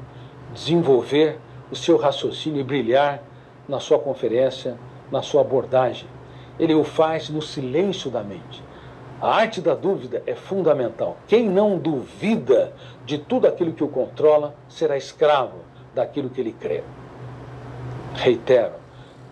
S4: desenvolver o seu raciocínio e brilhar na sua conferência, na sua abordagem. Ele o faz no silêncio da mente. A arte da dúvida é fundamental. Quem não duvida de tudo aquilo que o controla será escravo daquilo que ele crê. Reitero,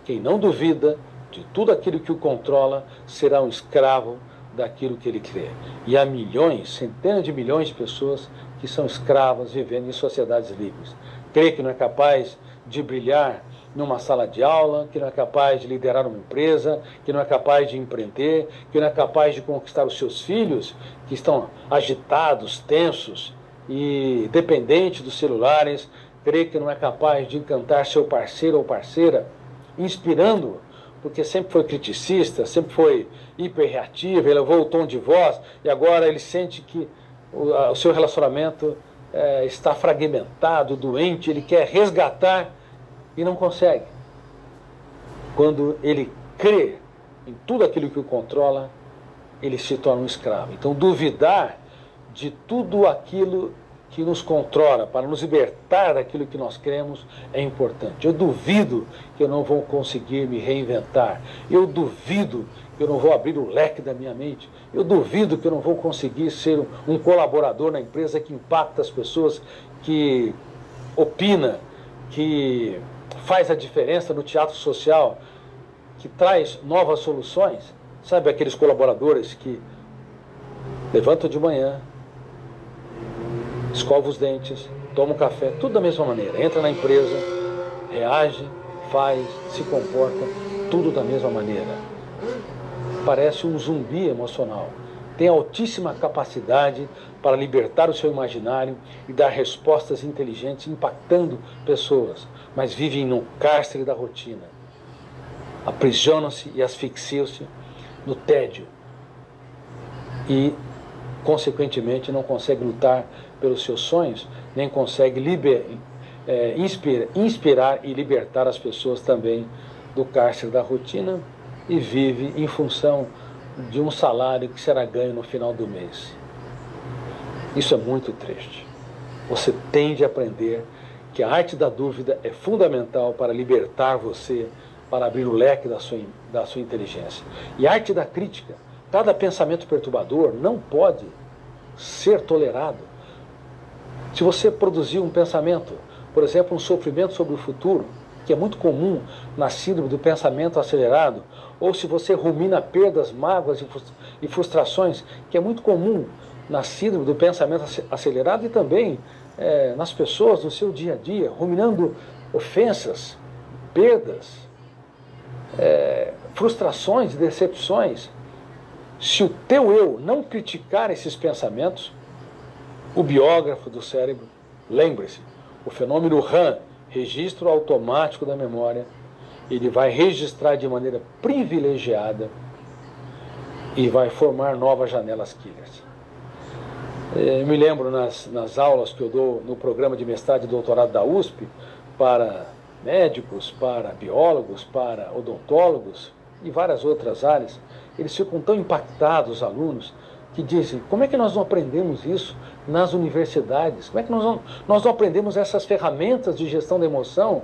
S4: quem não duvida de tudo aquilo que o controla será um escravo daquilo que ele crê. E há milhões, centenas de milhões de pessoas que são escravas vivendo em sociedades livres. Crê que não é capaz de brilhar numa sala de aula, que não é capaz de liderar uma empresa, que não é capaz de empreender, que não é capaz de conquistar os seus filhos, que estão agitados, tensos e dependentes dos celulares, crê que não é capaz de encantar seu parceiro ou parceira, inspirando-o, porque sempre foi criticista, sempre foi hiperreativo, elevou o tom de voz e agora ele sente que o, a, o seu relacionamento é, está fragmentado, doente, ele quer resgatar e não consegue. Quando ele crê em tudo aquilo que o controla, ele se torna um escravo. Então, duvidar de tudo aquilo que nos controla, para nos libertar daquilo que nós cremos, é importante. Eu duvido que eu não vou conseguir me reinventar. Eu duvido que eu não vou abrir o leque da minha mente. Eu duvido que eu não vou conseguir ser um colaborador na empresa que impacta as pessoas, que opina, que faz a diferença no teatro social, que traz novas soluções. Sabe aqueles colaboradores que levantam de manhã, escova os dentes, toma um café, tudo da mesma maneira. Entra na empresa, reage, faz, se comporta, tudo da mesma maneira. Parece um zumbi emocional. Tem altíssima capacidade para libertar o seu imaginário e dar respostas inteligentes, impactando pessoas, mas vivem no cárcere da rotina. Aprisionam-se e asfixiam-se no tédio. E, consequentemente, não conseguem lutar pelos seus sonhos, nem consegue liber, é, inspira, inspirar e libertar as pessoas também do cárcere da rotina e vive em função de um salário que será ganho no final do mês. Isso é muito triste. Você tem de aprender que a arte da dúvida é fundamental para libertar você, para abrir o leque da sua, da sua inteligência. E a arte da crítica, cada pensamento perturbador não pode ser tolerado se você produzir um pensamento, por exemplo, um sofrimento sobre o futuro, que é muito comum na síndrome do pensamento acelerado, ou se você rumina perdas, mágoas e frustrações, que é muito comum na síndrome do pensamento acelerado e também é, nas pessoas no seu dia a dia, ruminando ofensas, perdas, é, frustrações, decepções. Se o teu eu não criticar esses pensamentos, o biógrafo do cérebro, lembre-se, o fenômeno RAM, registro automático da memória, ele vai registrar de maneira privilegiada e vai formar novas janelas killers. Eu me lembro nas, nas aulas que eu dou no programa de mestrado e doutorado da USP para médicos, para biólogos, para odontólogos e várias outras áreas, eles ficam tão impactados, os alunos, que dizem: como é que nós não aprendemos isso nas universidades? Como é que nós não, nós não aprendemos essas ferramentas de gestão da emoção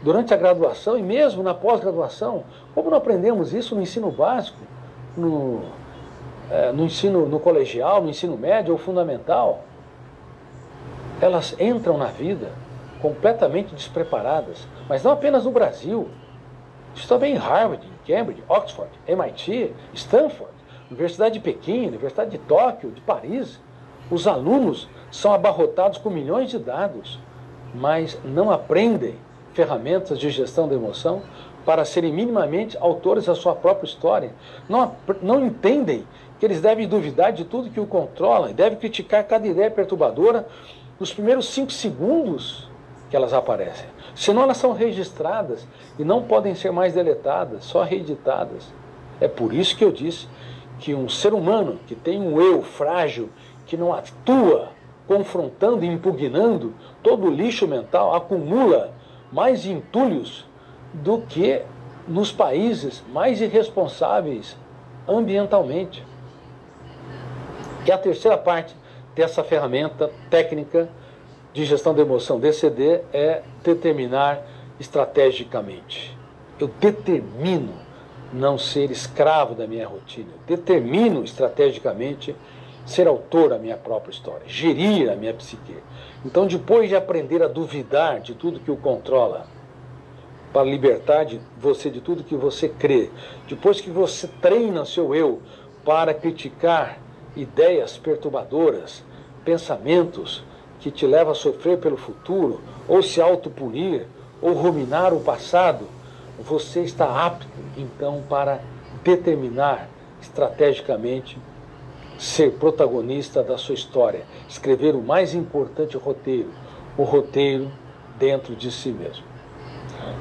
S4: durante a graduação e mesmo na pós-graduação? Como não aprendemos isso no ensino básico, no, é, no ensino no colegial, no ensino médio ou fundamental? Elas entram na vida completamente despreparadas, mas não apenas no Brasil. Isso também em Harvard, Cambridge, Oxford, MIT, Stanford. Universidade de Pequim, Universidade de Tóquio, de Paris, os alunos são abarrotados com milhões de dados, mas não aprendem ferramentas de gestão da emoção para serem minimamente autores da sua própria história. Não, não entendem que eles devem duvidar de tudo que o controla e devem criticar cada ideia perturbadora nos primeiros cinco segundos que elas aparecem. Senão elas são registradas e não podem ser mais deletadas, só reeditadas. É por isso que eu disse que um ser humano que tem um eu frágil, que não atua confrontando e impugnando todo o lixo mental, acumula mais entulhos do que nos países mais irresponsáveis ambientalmente. Que é a terceira parte dessa ferramenta técnica de gestão da emoção DCD é determinar estrategicamente. Eu determino não ser escravo da minha rotina. Determino estrategicamente ser autor da minha própria história, gerir a minha psique. Então, depois de aprender a duvidar de tudo que o controla, para libertar de você de tudo que você crê, depois que você treina seu eu para criticar ideias perturbadoras, pensamentos que te levam a sofrer pelo futuro, ou se autopunir, ou ruminar o passado, você está apto, então, para determinar estrategicamente ser protagonista da sua história, escrever o mais importante roteiro, o roteiro dentro de si mesmo.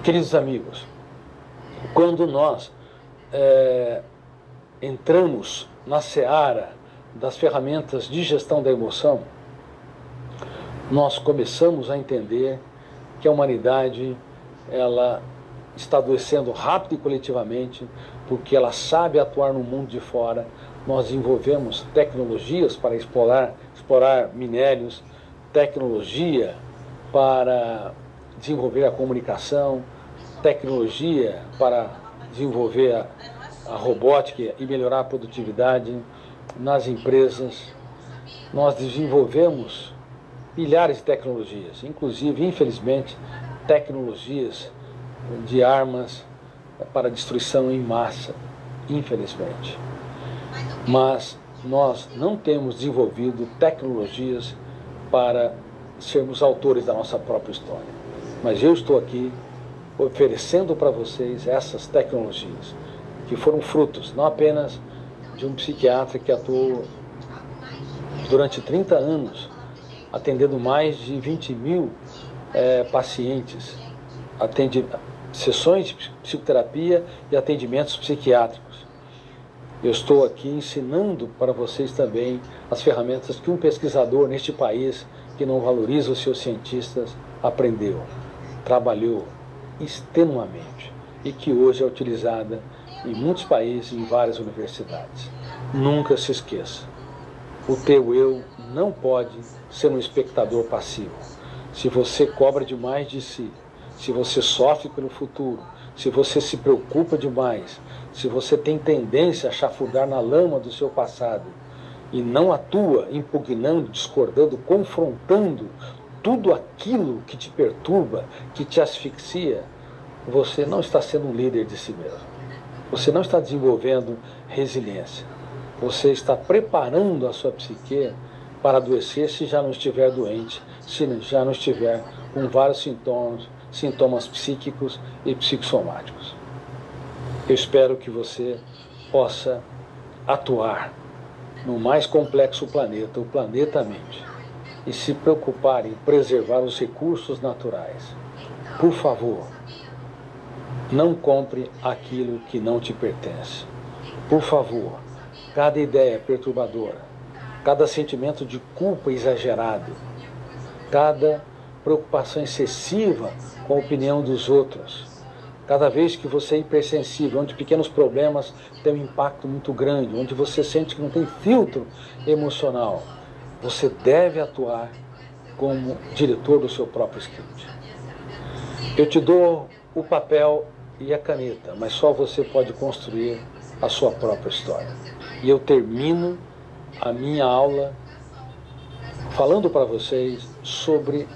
S4: Queridos amigos, quando nós é, entramos na seara das ferramentas de gestão da emoção, nós começamos a entender que a humanidade ela está adoecendo rápido e coletivamente porque ela sabe atuar no mundo de fora. Nós desenvolvemos tecnologias para explorar, explorar minérios, tecnologia para desenvolver a comunicação, tecnologia para desenvolver a, a robótica e melhorar a produtividade nas empresas. Nós desenvolvemos milhares de tecnologias, inclusive, infelizmente, tecnologias de armas para destruição em massa, infelizmente. Mas nós não temos desenvolvido tecnologias para sermos autores da nossa própria história. Mas eu estou aqui oferecendo para vocês essas tecnologias, que foram frutos não apenas de um psiquiatra que atuou durante 30 anos, atendendo mais de 20 mil é, pacientes, atende, sessões de psicoterapia e atendimentos psiquiátricos. Eu estou aqui ensinando para vocês também as ferramentas que um pesquisador neste país que não valoriza os seus cientistas aprendeu, trabalhou extenuamente e que hoje é utilizada em muitos países em várias universidades. Nunca se esqueça: o teu eu não pode ser um espectador passivo. Se você cobra demais de si, se você sofre pelo futuro, se você se preocupa demais, se você tem tendência a chafurdar na lama do seu passado e não atua impugnando, discordando, confrontando tudo aquilo que te perturba, que te asfixia, você não está sendo um líder de si mesmo. Você não está desenvolvendo resiliência. Você está preparando a sua psique para adoecer se já não estiver doente, se já não estiver com vários sintomas, sintomas psíquicos e psicossomáticos. Eu espero que você possa atuar no mais complexo planeta, o planeta mente, e se preocupar em preservar os recursos naturais. Por favor, não compre aquilo que não te pertence. Por favor, cada ideia perturbadora, cada sentimento de culpa exagerado, cada preocupação excessiva com a opinião dos outros. Cada vez que você é hipersensível, onde pequenos problemas têm um impacto muito grande, onde você sente que não tem filtro emocional, você deve atuar como diretor do seu próprio script. Eu te dou o papel e a caneta, mas só você pode construir a sua própria história. E eu termino a minha aula falando para vocês sobre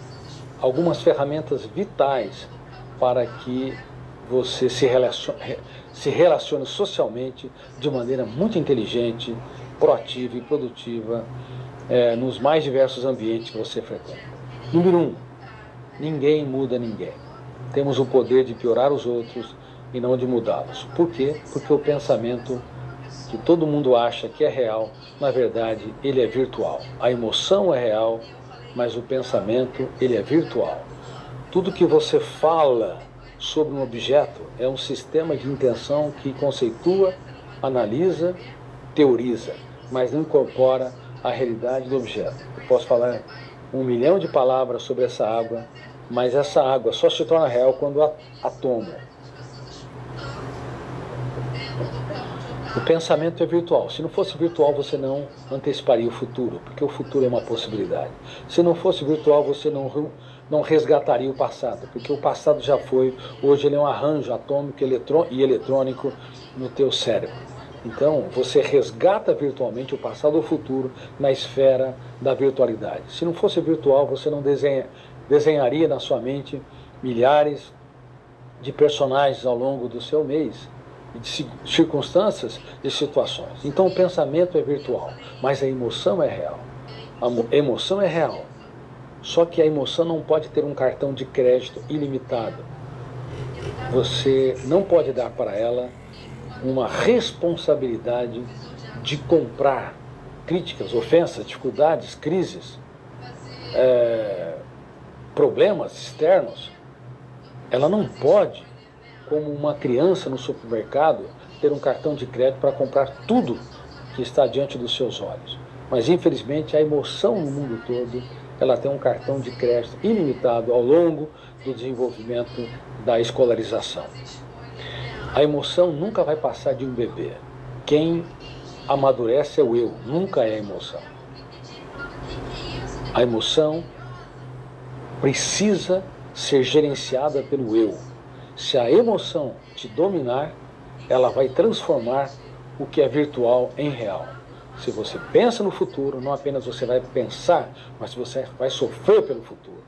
S4: algumas ferramentas vitais para que você se relacione, se relacione socialmente de maneira muito inteligente, proativa e produtiva é, nos mais diversos ambientes que você frequenta. Número um, ninguém muda ninguém. Temos o poder de piorar os outros e não de mudá-los. Por quê? Porque o pensamento que todo mundo acha que é real, na verdade, ele é virtual. A emoção é real, mas o pensamento ele é virtual. Tudo que você fala sobre um objeto é um sistema de intenção que conceitua, analisa, teoriza, mas não incorpora a realidade do objeto. Eu posso falar um milhão de palavras sobre essa água, mas essa água só se torna real quando a, a O pensamento é virtual. Se não fosse virtual, você não anteciparia o futuro, porque o futuro é uma possibilidade. Se não fosse virtual, você não, não resgataria o passado, porque o passado já foi, hoje ele é um arranjo atômico e eletrônico no teu cérebro. Então, você resgata virtualmente o passado ou o futuro na esfera da virtualidade. Se não fosse virtual, você não desenha, desenharia na sua mente milhares de personagens ao longo do seu mês de circunstâncias e situações. Então o pensamento é virtual, mas a emoção é real. A emoção é real. Só que a emoção não pode ter um cartão de crédito ilimitado. Você não pode dar para ela uma responsabilidade de comprar críticas, ofensas, dificuldades, crises, é, problemas externos, ela não pode, como uma criança no supermercado, ter um cartão de crédito para comprar tudo que está diante dos seus olhos. Mas infelizmente a emoção no mundo todo, ela tem um cartão de crédito ilimitado ao longo do desenvolvimento da escolarização. A emoção nunca vai passar de um bebê. Quem amadurece é o eu, nunca é a emoção. A emoção precisa ser gerenciada pelo eu. Se a emoção te dominar, ela vai transformar o que é virtual em real. Se você pensa no futuro, não apenas você vai pensar, mas você vai sofrer pelo futuro.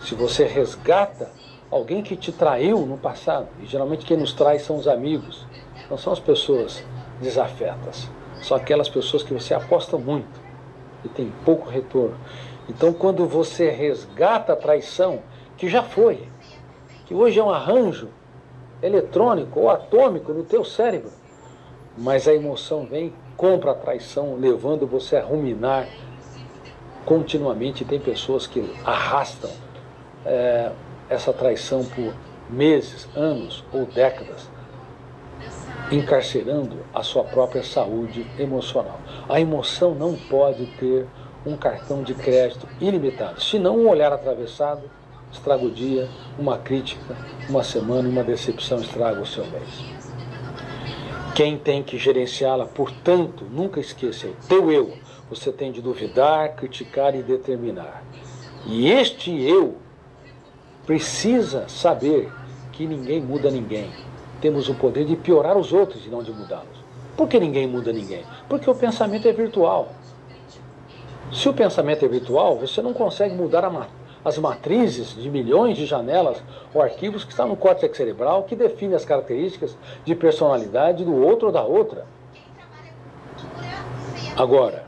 S4: Se você resgata alguém que te traiu no passado, e geralmente quem nos trai são os amigos, não são as pessoas desafetas, são aquelas pessoas que você aposta muito e tem pouco retorno. Então, quando você resgata a traição, que já foi, que hoje é um arranjo eletrônico ou atômico no teu cérebro, mas a emoção vem, compra a traição, levando você a ruminar continuamente. Tem pessoas que arrastam é, essa traição por meses, anos ou décadas, encarcerando a sua própria saúde emocional. A emoção não pode ter um cartão de crédito ilimitado, senão um olhar atravessado estraga o dia, uma crítica, uma semana, uma decepção estraga o seu mês. Quem tem que gerenciá-la, portanto, nunca esqueça, o teu eu. Você tem de duvidar, criticar e determinar. E este eu precisa saber que ninguém muda ninguém. Temos o poder de piorar os outros e não de mudá-los. Por que ninguém muda ninguém? Porque o pensamento é virtual. Se o pensamento é virtual, você não consegue mudar as matrizes de milhões de janelas ou arquivos que estão no córtex cerebral que definem as características de personalidade do outro ou da outra. Agora,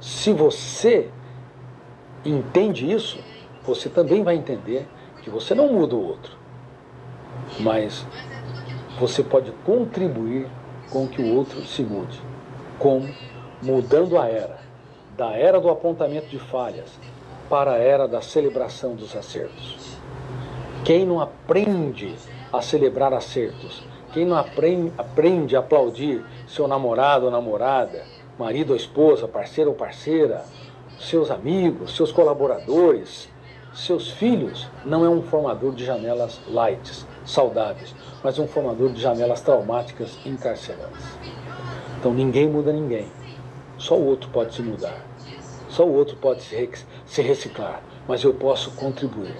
S4: se você entende isso, você também vai entender que você não muda o outro, mas você pode contribuir com que o outro se mude. Como? Mudando a era, da era do apontamento de falhas para a era da celebração dos acertos. Quem não aprende a celebrar acertos, quem não aprende, a aplaudir seu namorado ou namorada, marido ou esposa, parceiro ou parceira, seus amigos, seus colaboradores, seus filhos, não é um formador de janelas light, saudáveis, mas um formador de janelas traumáticas encarcerantes. Então ninguém muda ninguém. Só o outro pode se mudar. Só o outro pode se reciclar. Mas eu posso contribuir.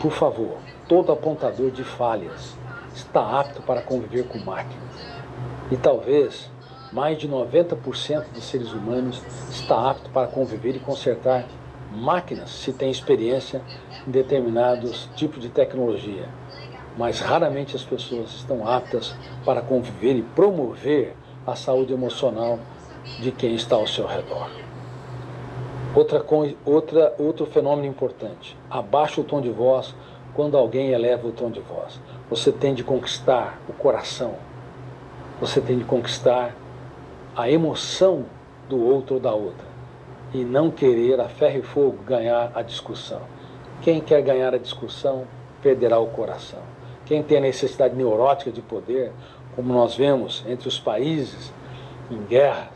S4: Por favor, todo apontador de falhas está apto para conviver com máquinas. E talvez mais de 90% dos seres humanos está apto para conviver e consertar máquinas se tem experiência em determinados tipos de tecnologia. Mas raramente as pessoas estão aptas para conviver e promover a saúde emocional de quem está ao seu redor. Outra, outra, outro fenômeno importante: abaixa o tom de voz quando alguém eleva o tom de voz. Você tem de conquistar o coração, você tem de conquistar a emoção do outro ou da outra e não querer a ferro e fogo ganhar a discussão. Quem quer ganhar a discussão perderá o coração. Quem tem a necessidade neurótica de poder, como nós vemos entre os países em guerra,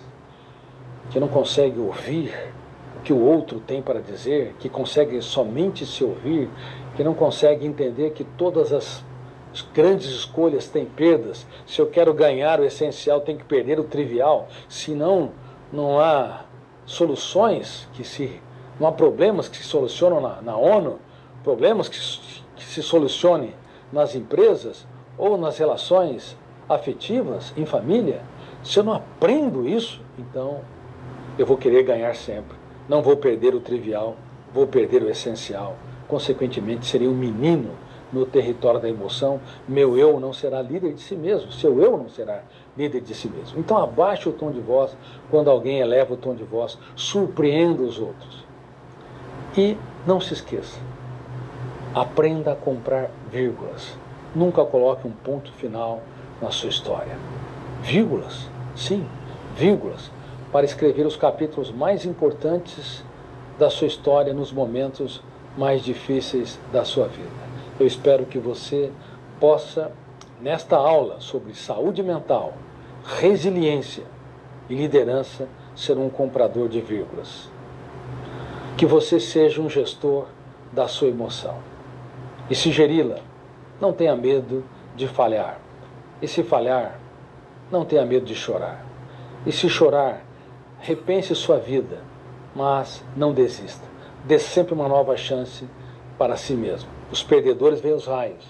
S4: que não consegue ouvir o que o outro tem para dizer, que consegue somente se ouvir, que não consegue entender que todas as grandes escolhas têm perdas. Se eu quero ganhar o essencial, tenho que perder o trivial. Senão, não há soluções que se. Não há problemas que se solucionam na, na ONU, problemas que, que se solucionem nas empresas ou nas relações afetivas, em família. Se eu não aprendo isso, então eu vou querer ganhar sempre. Não vou perder o trivial, vou perder o essencial. Consequentemente, serei um menino no território da emoção. Meu eu não será líder de si mesmo, seu eu não será líder de si mesmo. Então abaixe o tom de voz quando alguém eleva o tom de voz, surpreenda os outros. E não se esqueça, aprenda a comprar vírgulas. Nunca coloque um ponto final na sua história. Vírgulas, sim, vírgulas, para escrever os capítulos mais importantes da sua história nos momentos mais difíceis da sua vida. Eu espero que você possa, nesta aula sobre saúde mental, resiliência e liderança, ser um comprador de vírgulas. Que você seja um gestor da sua emoção. E se geri-la, não tenha medo de falhar. E se falhar, não tenha medo de chorar. E se chorar, repense sua vida, mas não desista. Dê sempre uma nova chance para si mesmo. Os perdedores veem os raios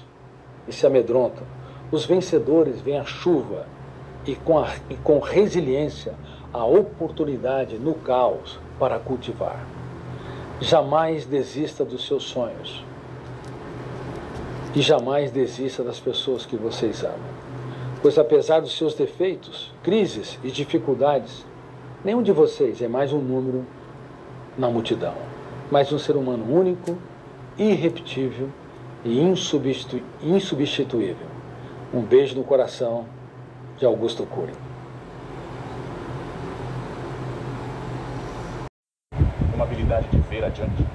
S4: e se amedrontam. Os vencedores veem a chuva e com, a, e com resiliência a oportunidade no caos para cultivar. Jamais desista dos seus sonhos. E jamais desista das pessoas que vocês amam. Pois apesar dos seus defeitos, crises e dificuldades, nenhum de vocês é mais um número na multidão, mas um ser humano único, irrepetível e insubstitu insubstituível. Um beijo no coração de Augusto Cury.
S6: Uma habilidade de ver adiante,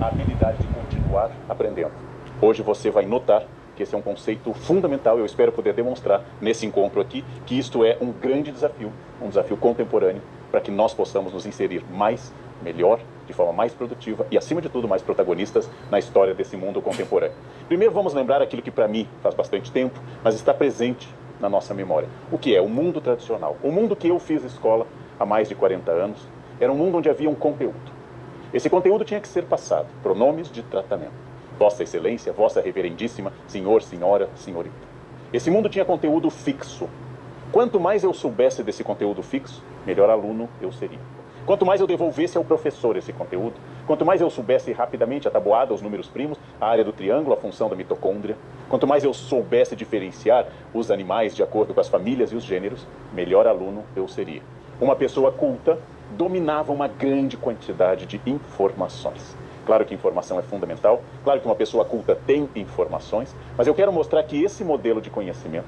S6: a habilidade de continuar aprendendo. Hoje você vai notar que esse é um conceito fundamental. Eu espero poder demonstrar nesse encontro aqui que isto é um grande desafio, um desafio contemporâneo, para que nós possamos nos inserir mais, melhor, de forma mais produtiva e, acima de tudo, mais protagonistas na história desse mundo contemporâneo. Primeiro, vamos lembrar aquilo que para mim faz bastante tempo, mas está presente na nossa memória. O que é o mundo tradicional? O mundo que eu fiz escola há mais de 40 anos era um mundo onde havia um conteúdo. Esse conteúdo tinha que ser passado, pronomes de tratamento. Vossa Excelência, Vossa Reverendíssima, Senhor, Senhora, Senhorita. Esse mundo tinha conteúdo fixo. Quanto mais eu soubesse desse conteúdo fixo, melhor aluno eu seria. Quanto mais eu devolvesse ao professor esse conteúdo, quanto mais eu soubesse rapidamente a tabuada, os números primos, a área do triângulo, a função da mitocôndria, quanto mais eu soubesse diferenciar os animais de acordo com as famílias e os gêneros, melhor aluno eu seria. Uma pessoa culta dominava uma grande quantidade de informações. Claro que informação é fundamental, claro que uma pessoa culta tem informações, mas eu quero mostrar que esse modelo de conhecimento,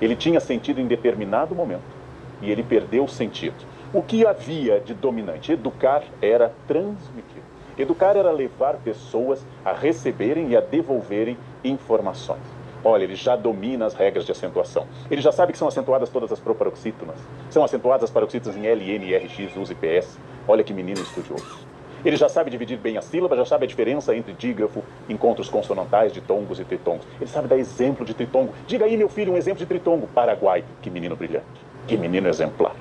S6: ele tinha sentido em determinado momento e ele perdeu o sentido. O que havia de dominante? Educar era transmitir. Educar era levar pessoas a receberem e a devolverem informações. Olha, ele já domina as regras de acentuação. Ele já sabe que são acentuadas todas as proparoxítonas. São acentuadas as paroxítonas em L, N, R, X, U e PS. Olha que menino estudioso. Ele já sabe dividir bem a sílaba, já sabe a diferença entre dígrafo, encontros consonantais, ditongos e tritongos. Ele sabe dar exemplo de tritongo. Diga aí, meu filho, um exemplo de tritongo. Paraguai. Que menino brilhante. Que menino exemplar.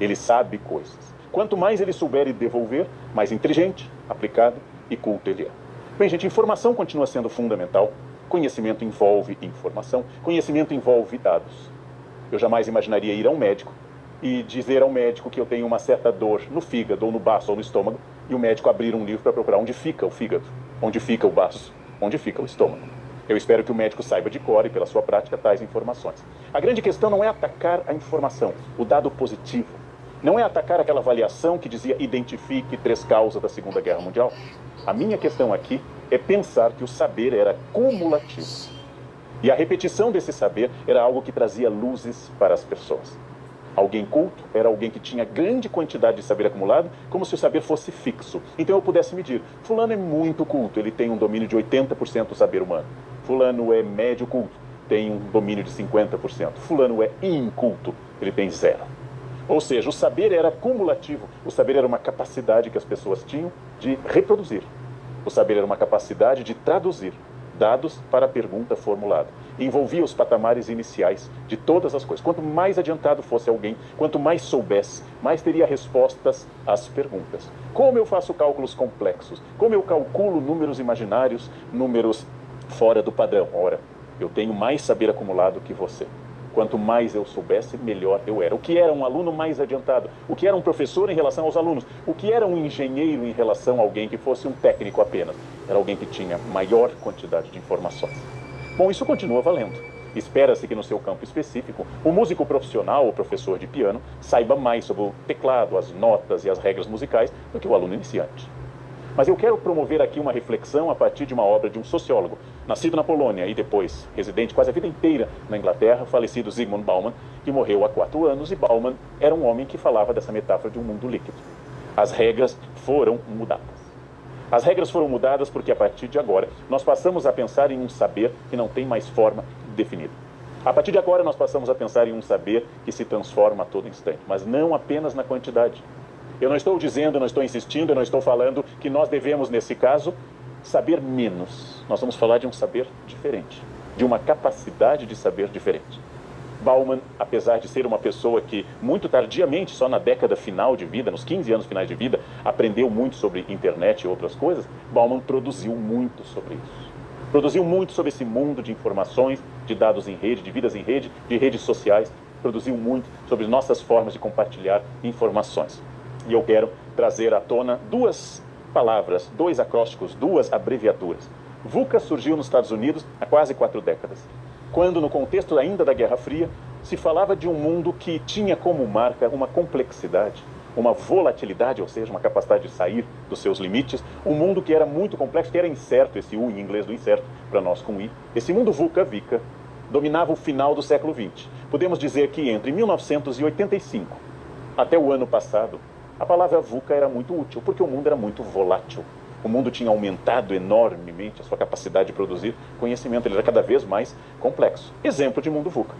S6: Ele sabe coisas. Quanto mais ele souber e devolver, mais inteligente, aplicado e culto ele é. Bem, gente, informação continua sendo fundamental. Conhecimento envolve informação. Conhecimento envolve dados. Eu jamais imaginaria ir a um médico e dizer ao médico que eu tenho uma certa dor no fígado, ou no baço, ou no estômago, e o médico abrir um livro para procurar onde fica o fígado, onde fica o baço, onde fica o estômago. Eu espero que o médico saiba de cor e pela sua prática tais informações. A grande questão não é atacar a informação, o dado positivo. Não é atacar aquela avaliação que dizia identifique três causas da Segunda Guerra Mundial. A minha questão aqui é pensar que o saber era cumulativo. E a repetição desse saber era algo que trazia luzes para as pessoas. Alguém culto era alguém que tinha grande quantidade de saber acumulado, como se o saber fosse fixo. Então eu pudesse medir. Fulano é muito culto, ele tem um domínio de 80% do saber humano. Fulano é médio culto, tem um domínio de 50%. Fulano é inculto, ele tem zero. Ou seja, o saber era cumulativo. O saber era uma capacidade que as pessoas tinham de reproduzir. O saber era uma capacidade de traduzir dados para a pergunta formulada. Envolvia os patamares iniciais de todas as coisas. Quanto mais adiantado fosse alguém, quanto mais soubesse, mais teria respostas às perguntas. Como eu faço cálculos complexos? Como eu calculo números imaginários, números fora do padrão? Ora, eu tenho mais saber acumulado que você. Quanto mais eu soubesse, melhor eu era. O que era um aluno mais adiantado? O que era um professor em relação aos alunos? O que era um engenheiro em relação a alguém que fosse um técnico apenas? Era alguém que tinha maior quantidade de informações. Bom, isso continua valendo. Espera-se que no seu campo específico, o músico profissional ou professor de piano saiba mais sobre o teclado, as notas e as regras musicais do que o aluno iniciante. Mas eu quero promover aqui uma reflexão a partir de uma obra de um sociólogo, nascido na Polônia e depois residente quase a vida inteira na Inglaterra, falecido Zygmunt Bauman, que morreu há quatro anos, e Bauman era um homem que falava dessa metáfora de um mundo líquido. As regras foram mudadas. As regras foram mudadas porque a partir de agora nós passamos a pensar em um saber que não tem mais forma definida. A partir de agora nós passamos a pensar em um saber que se transforma a todo instante, mas não apenas na quantidade. Eu não estou dizendo, não estou insistindo, eu não estou falando que nós devemos, nesse caso, saber menos. Nós vamos falar de um saber diferente, de uma capacidade de saber diferente. Bauman, apesar de ser uma pessoa que muito tardiamente, só na década final de vida, nos 15 anos finais de vida, aprendeu muito sobre internet e outras coisas, Bauman produziu muito sobre isso. Produziu muito sobre esse mundo de informações, de dados em rede, de vidas em rede, de redes sociais. Produziu muito sobre nossas formas de compartilhar informações. E eu quero trazer à tona duas palavras, dois acrósticos, duas abreviaturas. VUCA surgiu nos Estados Unidos há quase quatro décadas quando, no contexto ainda da Guerra Fria, se falava de um mundo que tinha como marca uma complexidade, uma volatilidade, ou seja, uma capacidade de sair dos seus limites, um mundo que era muito complexo, que era incerto, esse U em inglês do incerto, para nós com I. Esse mundo VUCA-VICA dominava o final do século XX. Podemos dizer que entre 1985 até o ano passado, a palavra VUCA era muito útil, porque o mundo era muito volátil. O mundo tinha aumentado enormemente a sua capacidade de produzir conhecimento, ele era cada vez mais complexo. Exemplo de mundo VUCA.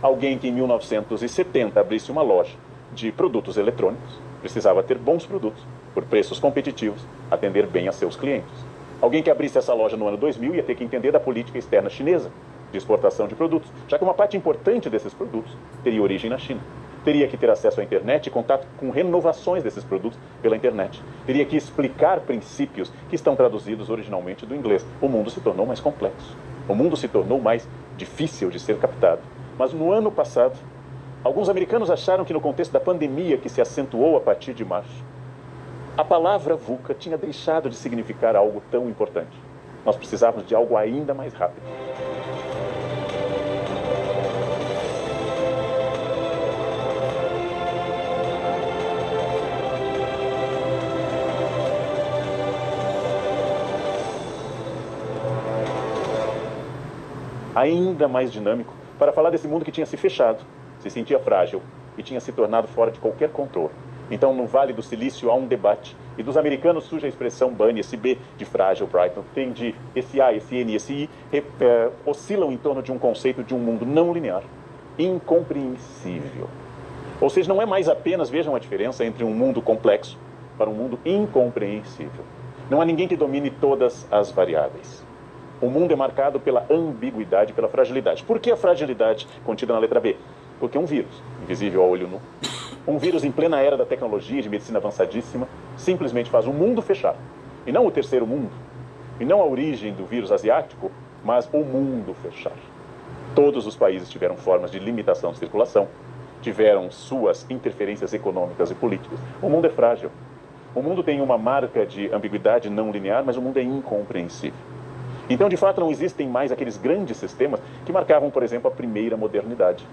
S6: Alguém que em 1970 abrisse uma loja de produtos eletrônicos precisava ter bons produtos, por preços competitivos, atender bem a seus clientes. Alguém que abrisse essa loja no ano 2000 ia ter que entender da política externa chinesa de exportação de produtos, já que uma parte importante desses produtos teria origem na China teria que ter acesso à internet e contato com renovações desses produtos pela internet. Teria que explicar princípios que estão traduzidos originalmente do inglês. O mundo se tornou mais complexo. O mundo se tornou mais difícil de ser captado. Mas no ano passado, alguns americanos acharam que no contexto da pandemia que se acentuou a partir de março, a palavra VUCA tinha deixado de significar algo tão importante. Nós precisávamos de algo ainda mais rápido. Ainda mais dinâmico para falar desse mundo que tinha se fechado, se sentia frágil e tinha se tornado fora de qualquer controle. Então, no Vale do Silício há um debate, e dos americanos surge a expressão BUNny, esse B de frágil, Brighton, tem de esse A, esse N, esse I, é, oscilam em torno de um conceito de um mundo não linear, incompreensível. Ou seja, não é mais apenas, vejam a diferença entre um mundo complexo para um mundo incompreensível. Não há ninguém que domine todas as variáveis. O mundo é marcado pela ambiguidade, pela fragilidade. Por que a fragilidade contida na letra B? Porque um vírus, invisível ao olho nu, um vírus em plena era da tecnologia de medicina avançadíssima, simplesmente faz o mundo fechar. E não o terceiro mundo, e não a origem do vírus asiático, mas o mundo fechar. Todos os países tiveram formas de limitação de circulação, tiveram suas interferências econômicas e políticas. O mundo é frágil. O mundo tem uma marca de ambiguidade não linear, mas o mundo é incompreensível. Então, de fato, não existem mais aqueles grandes sistemas que marcavam, por exemplo, a primeira modernidade.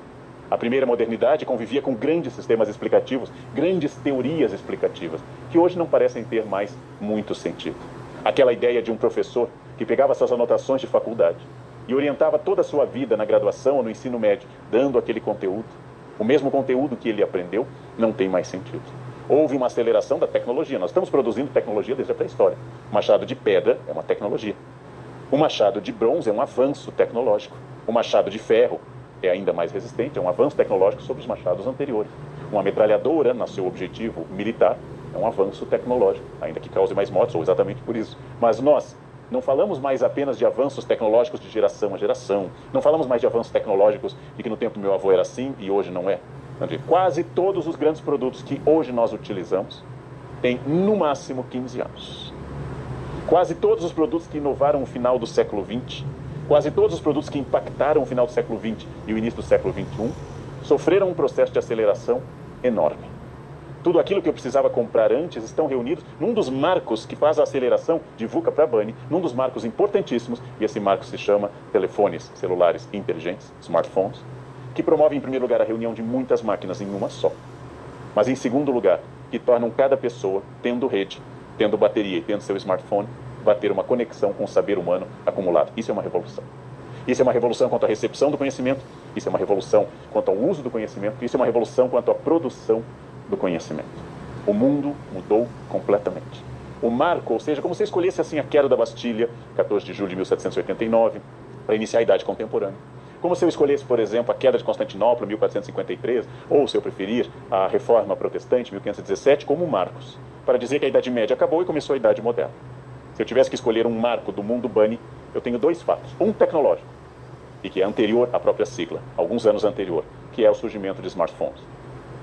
S6: A primeira modernidade convivia com grandes sistemas explicativos, grandes teorias explicativas, que hoje não parecem ter mais muito sentido. Aquela ideia de um professor que pegava suas anotações de faculdade e orientava toda a sua vida na graduação ou no ensino médio, dando aquele conteúdo, o mesmo conteúdo que ele aprendeu, não tem mais sentido. Houve uma aceleração da tecnologia. Nós estamos produzindo tecnologia desde a pré-história. Machado de pedra é uma tecnologia. O machado de bronze é um avanço tecnológico. O machado de ferro é ainda mais resistente, é um avanço tecnológico sobre os machados anteriores. Uma metralhadora, no seu objetivo militar, é um avanço tecnológico, ainda que cause mais mortes, ou exatamente por isso. Mas nós não falamos mais apenas de avanços tecnológicos de geração a geração. Não falamos mais de avanços tecnológicos de que no tempo meu avô era assim e hoje não é. Quase todos os grandes produtos que hoje nós utilizamos têm no máximo 15 anos. Quase todos os produtos que inovaram o final do século XX, quase todos os produtos que impactaram o final do século XX e o início do século XXI, sofreram um processo de aceleração enorme. Tudo aquilo que eu precisava comprar antes estão reunidos num dos marcos que faz a aceleração de VUCA para BANI, num dos marcos importantíssimos, e esse marco se chama telefones celulares inteligentes, smartphones, que promovem, em primeiro lugar, a reunião de muitas máquinas em uma só. Mas, em segundo lugar, que tornam cada pessoa tendo rede tendo bateria e tendo seu smartphone, vai ter uma conexão com o saber humano acumulado. Isso é uma revolução. Isso é uma revolução quanto à recepção do conhecimento, isso é uma revolução quanto ao uso do conhecimento, isso é uma revolução quanto à produção do conhecimento. O mundo mudou completamente. o marco, ou seja, como se escolhesse assim a queda da Bastilha, 14 de julho de 1789, para iniciar a Idade Contemporânea. Como se eu escolhesse, por exemplo, a queda de Constantinopla, 1453, ou, se eu preferir, a Reforma Protestante, 1517, como marcos, para dizer que a Idade Média acabou e começou a Idade Moderna. Se eu tivesse que escolher um marco do mundo Bunny, eu tenho dois fatos. Um tecnológico, e que é anterior à própria sigla, alguns anos anterior, que é o surgimento de smartphones.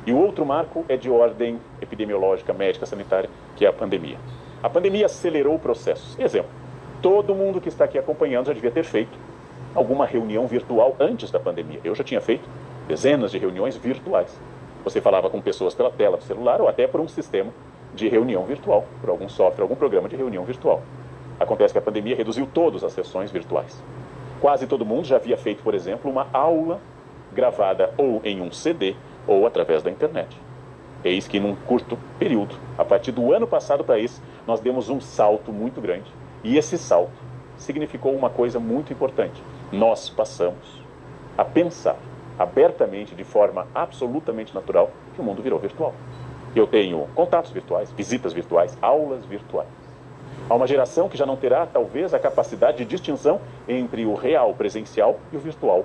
S6: E o outro marco é de ordem epidemiológica, médica, sanitária, que é a pandemia. A pandemia acelerou processos. Exemplo, todo mundo que está aqui acompanhando já devia ter feito alguma reunião virtual antes da pandemia. Eu já tinha feito dezenas de reuniões virtuais. Você falava com pessoas pela tela do celular ou até por um sistema de reunião virtual, por algum software, algum programa de reunião virtual. Acontece que a pandemia reduziu todas as sessões virtuais. Quase todo mundo já havia feito, por exemplo, uma aula gravada ou em um CD ou através da internet. Eis que num curto período, a partir do ano passado para esse, nós demos um salto muito grande. E esse salto significou uma coisa muito importante. Nós passamos a pensar abertamente, de forma absolutamente natural, que o mundo virou virtual. Eu tenho contatos virtuais, visitas virtuais, aulas virtuais. Há uma geração que já não terá, talvez, a capacidade de distinção entre o real presencial e o virtual.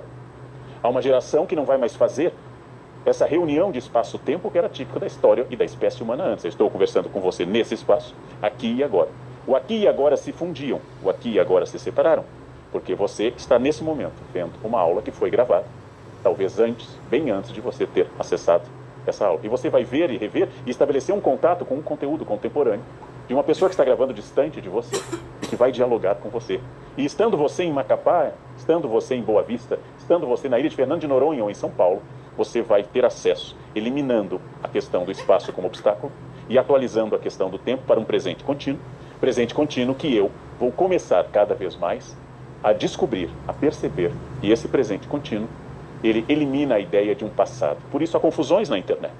S6: Há uma geração que não vai mais fazer essa reunião de espaço-tempo que era típica da história e da espécie humana antes. Eu estou conversando com você nesse espaço, aqui e agora. O aqui e agora se fundiam, o aqui e agora se separaram, porque você está nesse momento vendo uma aula que foi gravada, talvez antes, bem antes de você ter acessado essa aula. E você vai ver e rever e estabelecer um contato com um conteúdo contemporâneo de uma pessoa que está gravando distante de você e que vai dialogar com você. E estando você em Macapá, estando você em Boa Vista, estando você na ilha de Fernando de Noronha ou em São Paulo, você vai ter acesso, eliminando a questão do espaço como obstáculo e atualizando a questão do tempo para um presente contínuo, presente contínuo que eu vou começar cada vez mais a descobrir, a perceber que esse presente contínuo, ele elimina a ideia de um passado. Por isso há confusões na internet.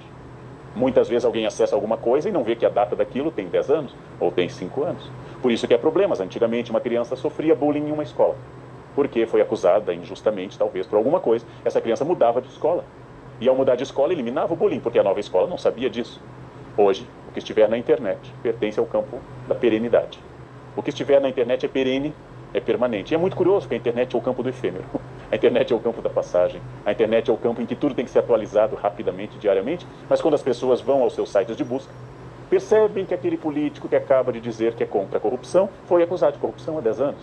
S6: Muitas vezes alguém acessa alguma coisa e não vê que a data daquilo tem 10 anos ou tem 5 anos. Por isso que há problemas. Antigamente uma criança sofria bullying em uma escola. Porque foi acusada injustamente, talvez, por alguma coisa. Essa criança mudava de escola. E ao mudar de escola, eliminava o bullying, porque a nova escola não sabia disso. Hoje, o que estiver na internet pertence ao campo da perenidade. O que estiver na internet é perene, é permanente. E é muito curioso que a internet é o campo do efêmero. *laughs* A internet é o campo da passagem. A internet é o campo em que tudo tem que ser atualizado rapidamente, diariamente. Mas quando as pessoas vão aos seus sites de busca, percebem que aquele político que acaba de dizer que é contra a corrupção foi acusado de corrupção há 10 anos.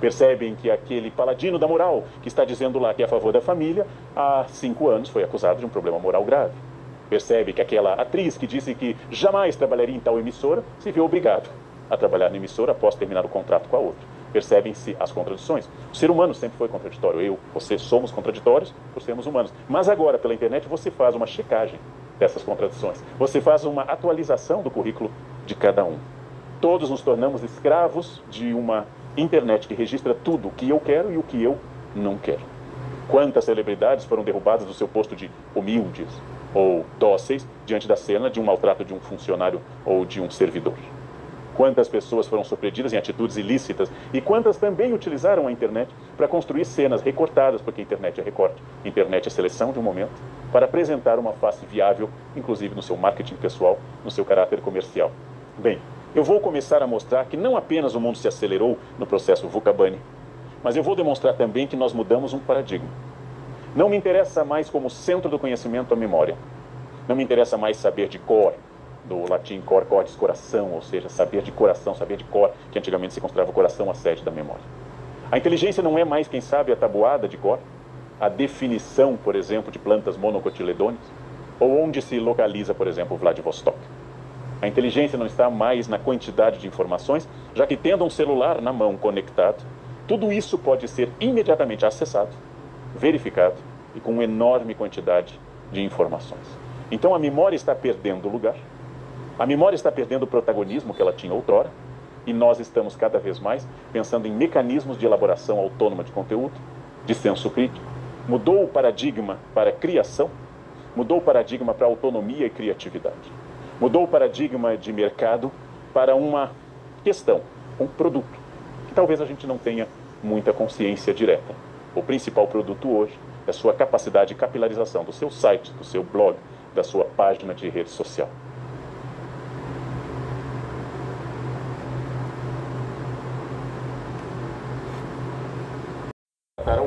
S6: Percebem que aquele paladino da moral que está dizendo lá que é a favor da família, há cinco anos foi acusado de um problema moral grave. Percebe que aquela atriz que disse que jamais trabalharia em tal emissora se viu obrigado a trabalhar na emissora após terminar o contrato com a outra. Percebem-se as contradições. O ser humano sempre foi contraditório. Eu, você somos contraditórios por sermos humanos. Mas agora, pela internet, você faz uma checagem dessas contradições. Você faz uma atualização do currículo de cada um. Todos nos tornamos escravos de uma internet que registra tudo o que eu quero e o que eu não quero. Quantas celebridades foram derrubadas do seu posto de humildes ou dóceis diante da cena de um maltrato de um funcionário ou de um servidor? Quantas pessoas foram surpreendidas em atitudes ilícitas e quantas também utilizaram a internet para construir cenas recortadas, porque a internet é recorte, a internet é seleção de um momento, para apresentar uma face viável, inclusive no seu marketing pessoal, no seu caráter comercial. Bem, eu vou começar a mostrar que não apenas o mundo se acelerou no processo VUCA-BANI, mas eu vou demonstrar também que nós mudamos um paradigma. Não me interessa mais como centro do conhecimento a memória. Não me interessa mais saber de cor, do latim cor, cordis, coração, ou seja, saber de coração, saber de cor, que antigamente se considerava o coração a sede da memória. A inteligência não é mais, quem sabe, a tabuada de cor, a definição, por exemplo, de plantas monocotiledôneas, ou onde se localiza, por exemplo, Vladivostok. A inteligência não está mais na quantidade de informações, já que tendo um celular na mão conectado, tudo isso pode ser imediatamente acessado, verificado e com enorme quantidade de informações. Então a memória está perdendo lugar, a memória está perdendo o protagonismo que ela tinha outrora, e nós estamos cada vez mais pensando em mecanismos de elaboração autônoma de conteúdo, de senso crítico. Mudou o paradigma para criação, mudou o paradigma para autonomia e criatividade. Mudou o paradigma de mercado para uma questão, um produto, que talvez a gente não tenha muita consciência direta o principal produto hoje é a sua capacidade de capilarização do seu site, do seu blog, da sua página de rede social.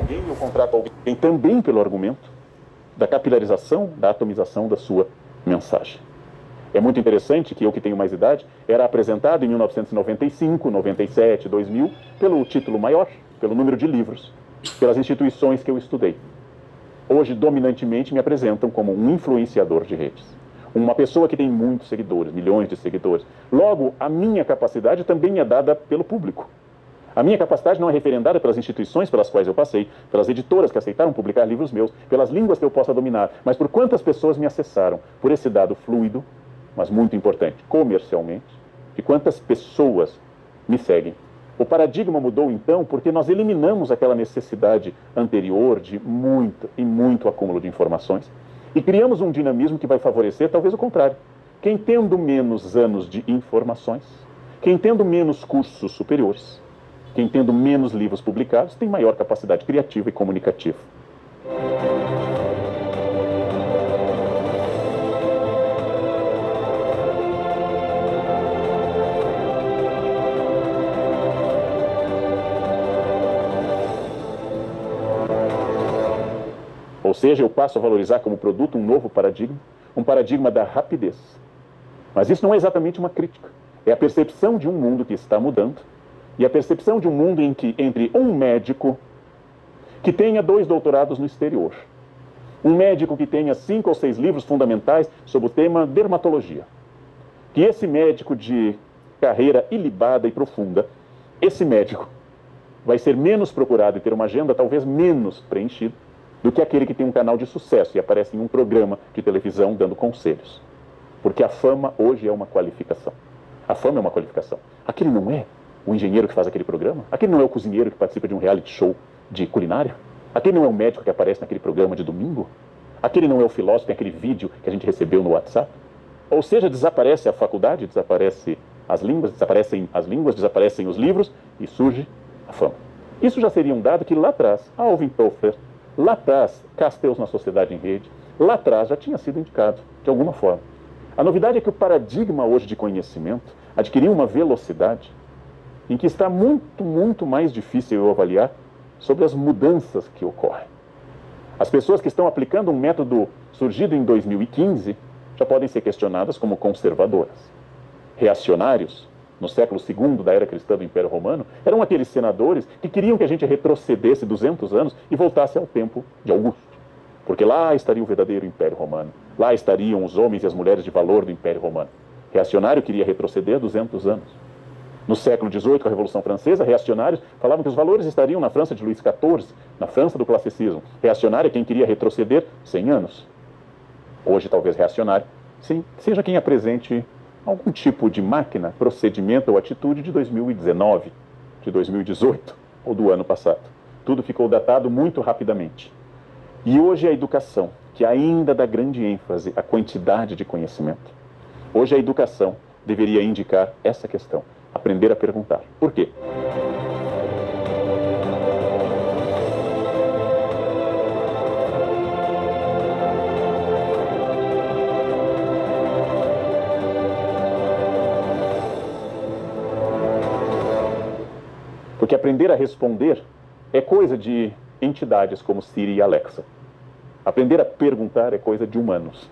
S6: alguém, eu contrato alguém também pelo argumento da capilarização, da atomização da sua mensagem. É muito interessante que eu que tenho mais idade era apresentado em 1995, 97, 2000 pelo título maior, pelo número de livros pelas instituições que eu estudei. Hoje, dominantemente, me apresentam como um influenciador de redes. Uma pessoa que tem muitos seguidores, milhões de seguidores. Logo, a minha capacidade também é dada pelo público. A minha capacidade não é referendada pelas instituições pelas quais eu passei, pelas editoras que aceitaram publicar livros meus, pelas línguas que eu possa dominar, mas por quantas pessoas me acessaram, por esse dado fluido, mas muito importante, comercialmente, de quantas pessoas me seguem. O paradigma mudou então porque nós eliminamos aquela necessidade anterior de muito e muito acúmulo de informações e criamos um dinamismo que vai favorecer talvez o contrário. Quem tendo menos anos de informações, quem tendo menos cursos superiores, quem tendo menos livros publicados tem maior capacidade criativa e comunicativa. Ou seja, eu passo a valorizar como produto um novo paradigma, um paradigma da rapidez. Mas isso não é exatamente uma crítica. É a percepção de um mundo que está mudando e a percepção de um mundo em que, entre um médico que tenha dois doutorados no exterior, um médico que tenha cinco ou seis livros fundamentais sobre o tema dermatologia, que esse médico de carreira ilibada e profunda, esse médico vai ser menos procurado e ter uma agenda talvez menos preenchida do que aquele que tem um canal de sucesso e aparece em um programa de televisão dando conselhos. Porque a fama hoje é uma qualificação. A fama é uma qualificação. Aquele não é o engenheiro que faz aquele programa? Aquele não é o cozinheiro que participa de um reality show de culinária? Aquele não é o médico que aparece naquele programa de domingo? Aquele não é o filósofo, tem aquele vídeo que a gente recebeu no WhatsApp? Ou seja, desaparece a faculdade, desaparece as línguas, desaparecem as línguas, desaparecem os livros e surge a fama. Isso já seria um dado que lá atrás, Alvin Toffler, lá atrás, Castells na Sociedade em Rede, lá atrás já tinha sido indicado, de alguma forma. A novidade é que o paradigma hoje de conhecimento adquiriu uma velocidade em que está muito, muito mais difícil eu avaliar sobre as mudanças que ocorrem. As pessoas que estão aplicando um método surgido em 2015 já podem ser questionadas como conservadoras. Reacionários, no século II da era cristã do Império Romano, eram aqueles senadores que queriam que a gente retrocedesse 200 anos e voltasse ao tempo de Augusto. Porque lá estaria o verdadeiro Império Romano. Lá estariam os homens e as mulheres de valor do Império Romano. Reacionário queria retroceder 200 anos. No século XVIII, com a Revolução Francesa, reacionários falavam que os valores estariam na França de Luís XIV, na França do classicismo. Reacionário é quem queria retroceder 100 anos. Hoje, talvez reacionário, sim, seja quem apresente algum tipo de máquina, procedimento ou atitude de 2019, de 2018 ou do ano passado. Tudo ficou datado muito rapidamente. E hoje a educação, que ainda dá grande ênfase à quantidade de conhecimento. Hoje a educação deveria indicar essa questão aprender a perguntar. Por quê? Aprender a responder é coisa de entidades como Siri e Alexa. Aprender a perguntar é coisa de humanos.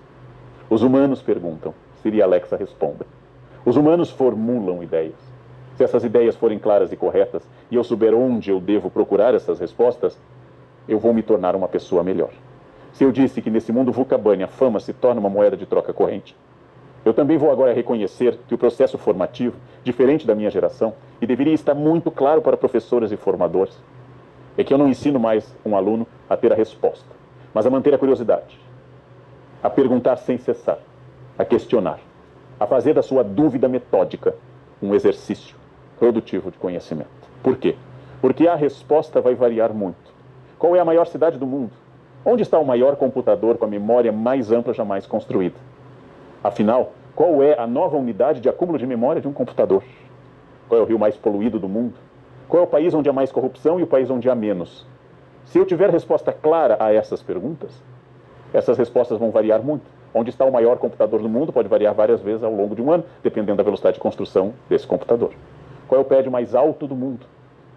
S6: Os humanos perguntam, Siri e Alexa respondem. Os humanos formulam ideias. Se essas ideias forem claras e corretas e eu souber onde eu devo procurar essas respostas, eu vou me tornar uma pessoa melhor. Se eu disse que nesse mundo Vulcabani a fama se torna uma moeda de troca corrente, eu também vou agora reconhecer que o processo formativo, diferente da minha geração, e deveria estar muito claro para professores e formadores, é que eu não ensino mais um aluno a ter a resposta, mas a manter a curiosidade, a perguntar sem cessar, a questionar, a fazer da sua dúvida metódica um exercício produtivo de conhecimento. Por quê? Porque a resposta vai variar muito. Qual é a maior cidade do mundo? Onde está o maior computador com a memória mais ampla jamais construída? Afinal, qual é a nova unidade de acúmulo de memória de um computador? Qual é o rio mais poluído do mundo? Qual é o país onde há mais corrupção e o país onde há menos? Se eu tiver resposta clara a essas perguntas, essas respostas vão variar muito. Onde está o maior computador do mundo pode variar várias vezes ao longo de um ano, dependendo da velocidade de construção desse computador qual é o prédio mais alto do mundo.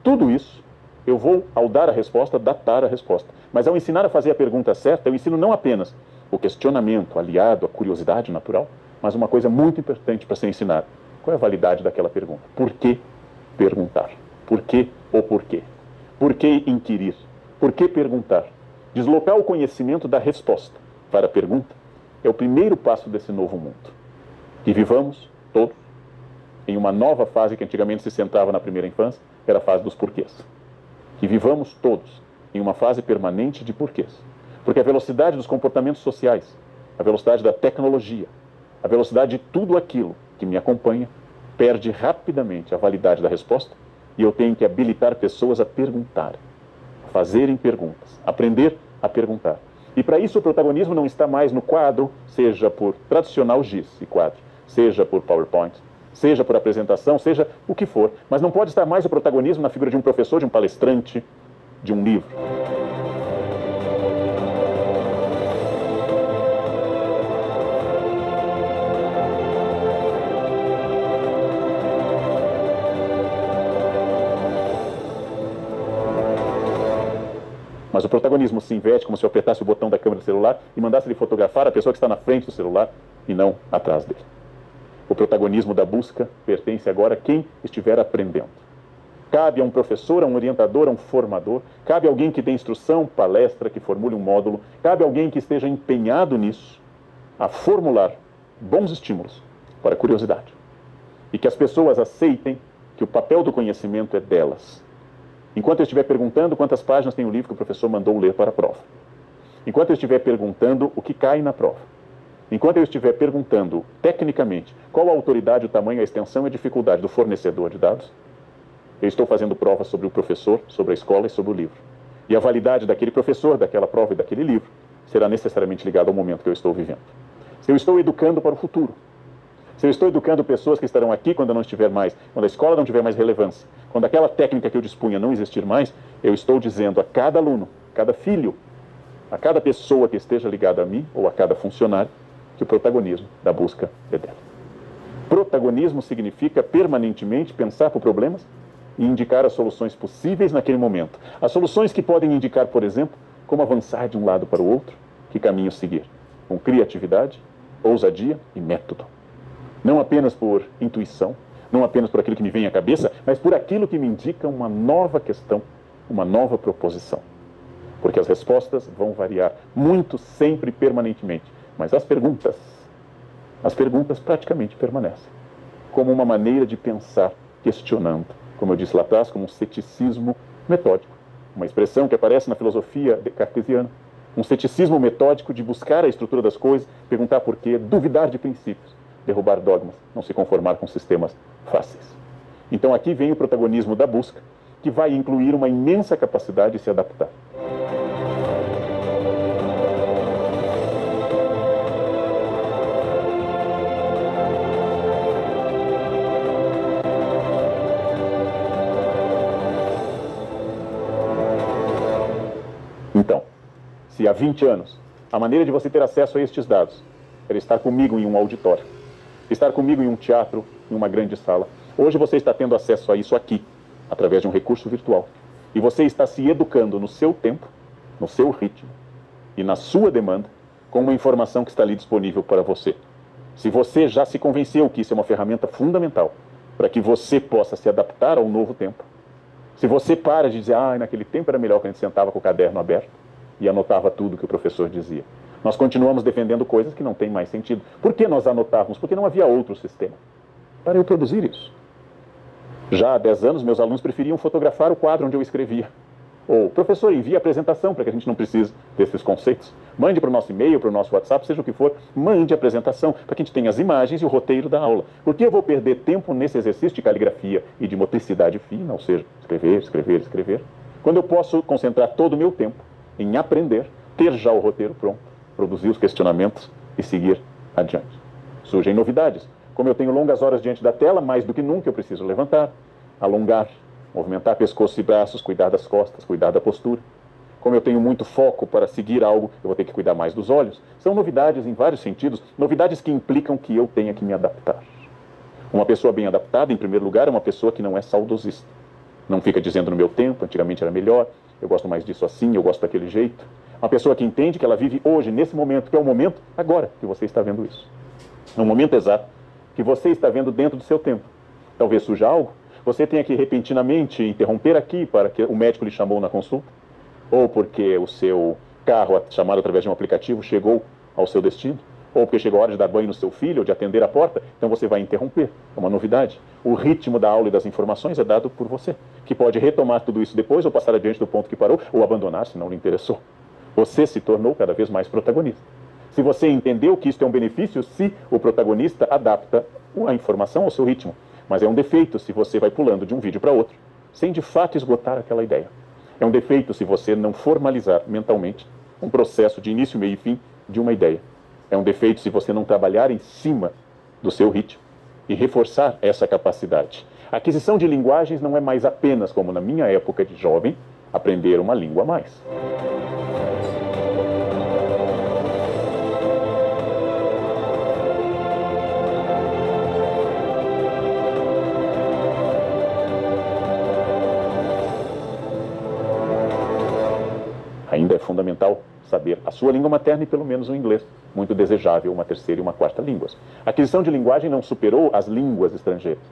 S6: Tudo isso Eu vou, ao dar a resposta, datar a resposta. Mas ao ensinar a fazer a pergunta certa, eu ensino não apenas o questionamento aliado à curiosidade natural, mas uma coisa muito importante para ser ensinado. Qual é a validade daquela pergunta? Por que perguntar? Por que ou por quê? Por que inquirir? Por que perguntar? Deslocar o conhecimento da resposta para a pergunta é o primeiro passo desse novo mundo. Que vivamos todos em uma nova fase que antigamente se sentava na primeira infância, era a fase dos porquês. Que vivamos todos em uma fase permanente de porquês. Porque a velocidade dos comportamentos sociais, a velocidade da tecnologia, a velocidade de tudo aquilo que me acompanha, perde rapidamente a validade da resposta e eu tenho que habilitar pessoas a perguntar, a fazerem perguntas, aprender a perguntar. E para isso o protagonismo não está mais no quadro, seja por tradicional giz e quadro, seja por PowerPoint, seja por apresentação, seja o que for, mas não pode estar mais o protagonismo na figura de um professor, de um palestrante, de um livro. Protagonismo se inverte como se eu apertasse o botão da câmera do celular e mandasse ele fotografar a pessoa que está na frente do celular e não atrás dele. O protagonismo da busca pertence agora a quem estiver aprendendo. Cabe a um professor, a um orientador, a um formador, cabe a alguém que dê instrução, palestra, que formule um módulo, cabe a alguém que esteja empenhado nisso, a formular bons estímulos para a curiosidade. E que as pessoas aceitem que o papel do conhecimento é delas Enquanto eu estiver perguntando quantas páginas tem o livro que o professor mandou ler para a prova. Enquanto eu estiver perguntando o que cai na prova. Enquanto eu estiver perguntando, tecnicamente, qual a autoridade, o tamanho, a extensão e a dificuldade do fornecedor de dados, eu estou fazendo prova sobre o professor, sobre a escola e sobre o livro. E a validade daquele professor, daquela prova e daquele livro será necessariamente ligada ao momento que eu estou vivendo. Eu estou educando para o futuro, se eu estou educando pessoas que estarão aqui quando eu não estiver mais, quando a escola não tiver mais relevância, quando aquela técnica que eu dispunha não existir mais, eu estou dizendo a cada aluno, cada filho, a cada pessoa que esteja ligada a mim ou a cada funcionário, que o protagonismo da busca é dela. Protagonismo significa permanentemente pensar por problemas e indicar as soluções possíveis naquele momento. As soluções que podem indicar, por exemplo, como avançar de um lado para o outro, que caminho seguir, com criatividade, ousadia e método não apenas por intuição, não apenas por aquilo que me vem à cabeça, mas por aquilo que me indica uma nova questão, uma nova proposição. Porque as respostas vão variar muito, sempre, permanentemente, mas as perguntas, as perguntas praticamente permanecem, como uma maneira de pensar, questionando, como eu disse lá atrás, como um ceticismo metódico, uma expressão que aparece na filosofia cartesiana, um ceticismo metódico de buscar a estrutura das coisas, perguntar por quê, duvidar de princípios derrubar dogmas, não se conformar com sistemas fáceis. Então aqui vem o protagonismo da busca, que vai incluir uma imensa capacidade de se adaptar. Então, se há 20 anos a maneira de você ter acesso a estes dados era estar comigo em um auditório, estar comigo em um teatro, em uma grande sala. Hoje você está tendo acesso a isso aqui, através de um recurso virtual. E você está se educando no seu tempo, no seu ritmo e na sua demanda, com uma informação que está ali disponível para você. Se você já se convenceu que isso é uma ferramenta fundamental para que você possa se adaptar ao novo tempo, se você para de dizer, ah, naquele tempo era melhor que a gente sentava com o caderno aberto e anotava tudo que o professor dizia. Nós continuamos defendendo coisas que não têm mais sentido. Por que nós anotávamos? Porque não havia outro sistema para eu produzir isso. Já há 10 anos, meus alunos preferiam fotografar o quadro onde eu escrevia. Ou, professor, envie a apresentação para que a gente não precise desses conceitos. Mande para o nosso e-mail, para o nosso WhatsApp, seja o que for, mande a apresentação para que a gente tenha as imagens e o roteiro da aula. Por que eu vou perder tempo nesse exercício de caligrafia e de motricidade fina, ou seja, escrever, escrever, escrever, quando eu posso concentrar todo o meu tempo em aprender, ter já o roteiro pronto produzir os questionamentos e seguir adiante. Surgem novidades. Como eu tenho longas horas diante da tela, mais do que nunca eu preciso levantar, alongar, movimentar pescoço e braços, cuidar das costas, cuidar da postura. Como eu tenho muito foco para seguir algo, eu vou ter que cuidar mais dos olhos. São novidades em vários sentidos, novidades que implicam que eu tenha que me adaptar. Uma pessoa bem adaptada, em primeiro lugar, é uma pessoa que não é saudosista. Não fica dizendo no meu tempo, antigamente era melhor, eu gosto mais disso assim, eu gosto daquele jeito. Uma pessoa que entende que ela vive hoje, nesse momento, que é o momento agora que você está vendo isso. No momento exato que você está vendo dentro do seu tempo. Talvez surja algo, você tenha que repentinamente interromper aqui para que o médico lhe chamou na consulta, ou porque o seu carro, chamado através de um aplicativo, chegou ao seu destino, ou porque chegou a hora de dar banho no seu filho, ou de atender a porta, então você vai interromper. É uma novidade. O ritmo da aula e das informações é dado por você, que pode retomar tudo isso depois, ou passar adiante do ponto que parou, ou abandonar se não lhe interessou. Você se tornou cada vez mais protagonista. Se você entendeu que isso é um benefício, se o protagonista adapta a informação ao seu ritmo. Mas é um defeito se você vai pulando de um vídeo para outro, sem de fato esgotar aquela ideia. É um defeito se você não formalizar mentalmente um processo de início, meio e fim de uma ideia. É um defeito se você não trabalhar em cima do seu ritmo e reforçar essa capacidade. A aquisição de linguagens não é mais apenas, como na minha época de jovem, aprender uma língua a mais. É fundamental saber a sua língua materna e pelo menos o inglês, muito desejável uma terceira e uma quarta línguas. A aquisição de linguagem não superou as línguas estrangeiras.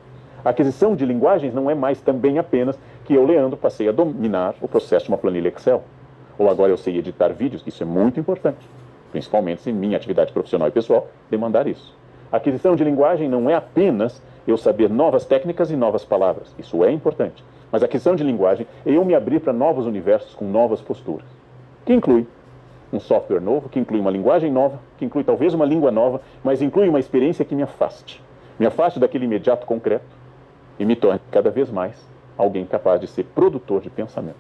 S6: A aquisição de linguagens não é mais também apenas que eu, Leandro, passei a dominar o processo de uma planilha Excel. Ou agora eu sei editar vídeos, isso é muito importante, principalmente se minha atividade profissional e pessoal demandar isso. A aquisição de linguagem não é apenas eu saber novas técnicas e novas palavras, isso é importante. Mas a aquisição de linguagem é eu me abrir para novos universos com novas posturas, que inclui um software novo, que inclui uma linguagem nova, que inclui talvez uma língua nova, mas inclui uma experiência que me afaste. Me afaste daquele imediato concreto e me torne cada vez mais alguém capaz de ser produtor de pensamento.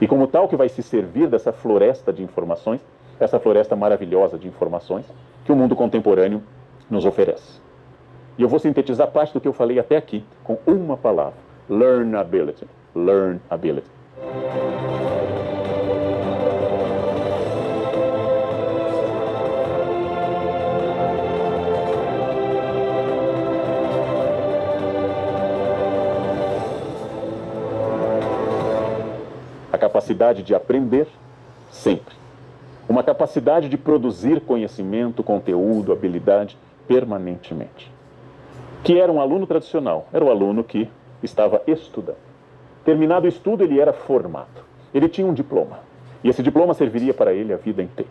S6: E como tal que vai se servir dessa floresta de informações, essa floresta maravilhosa de informações que o mundo contemporâneo nos oferece. E eu vou sintetizar parte do que eu falei até aqui com uma palavra: learnability. Learnability. Capacidade de aprender sempre. Uma capacidade de produzir conhecimento, conteúdo, habilidade permanentemente. Que era um aluno tradicional, era o aluno que estava estudando. Terminado o estudo, ele era formado. Ele tinha um diploma. E esse diploma serviria para ele a vida inteira.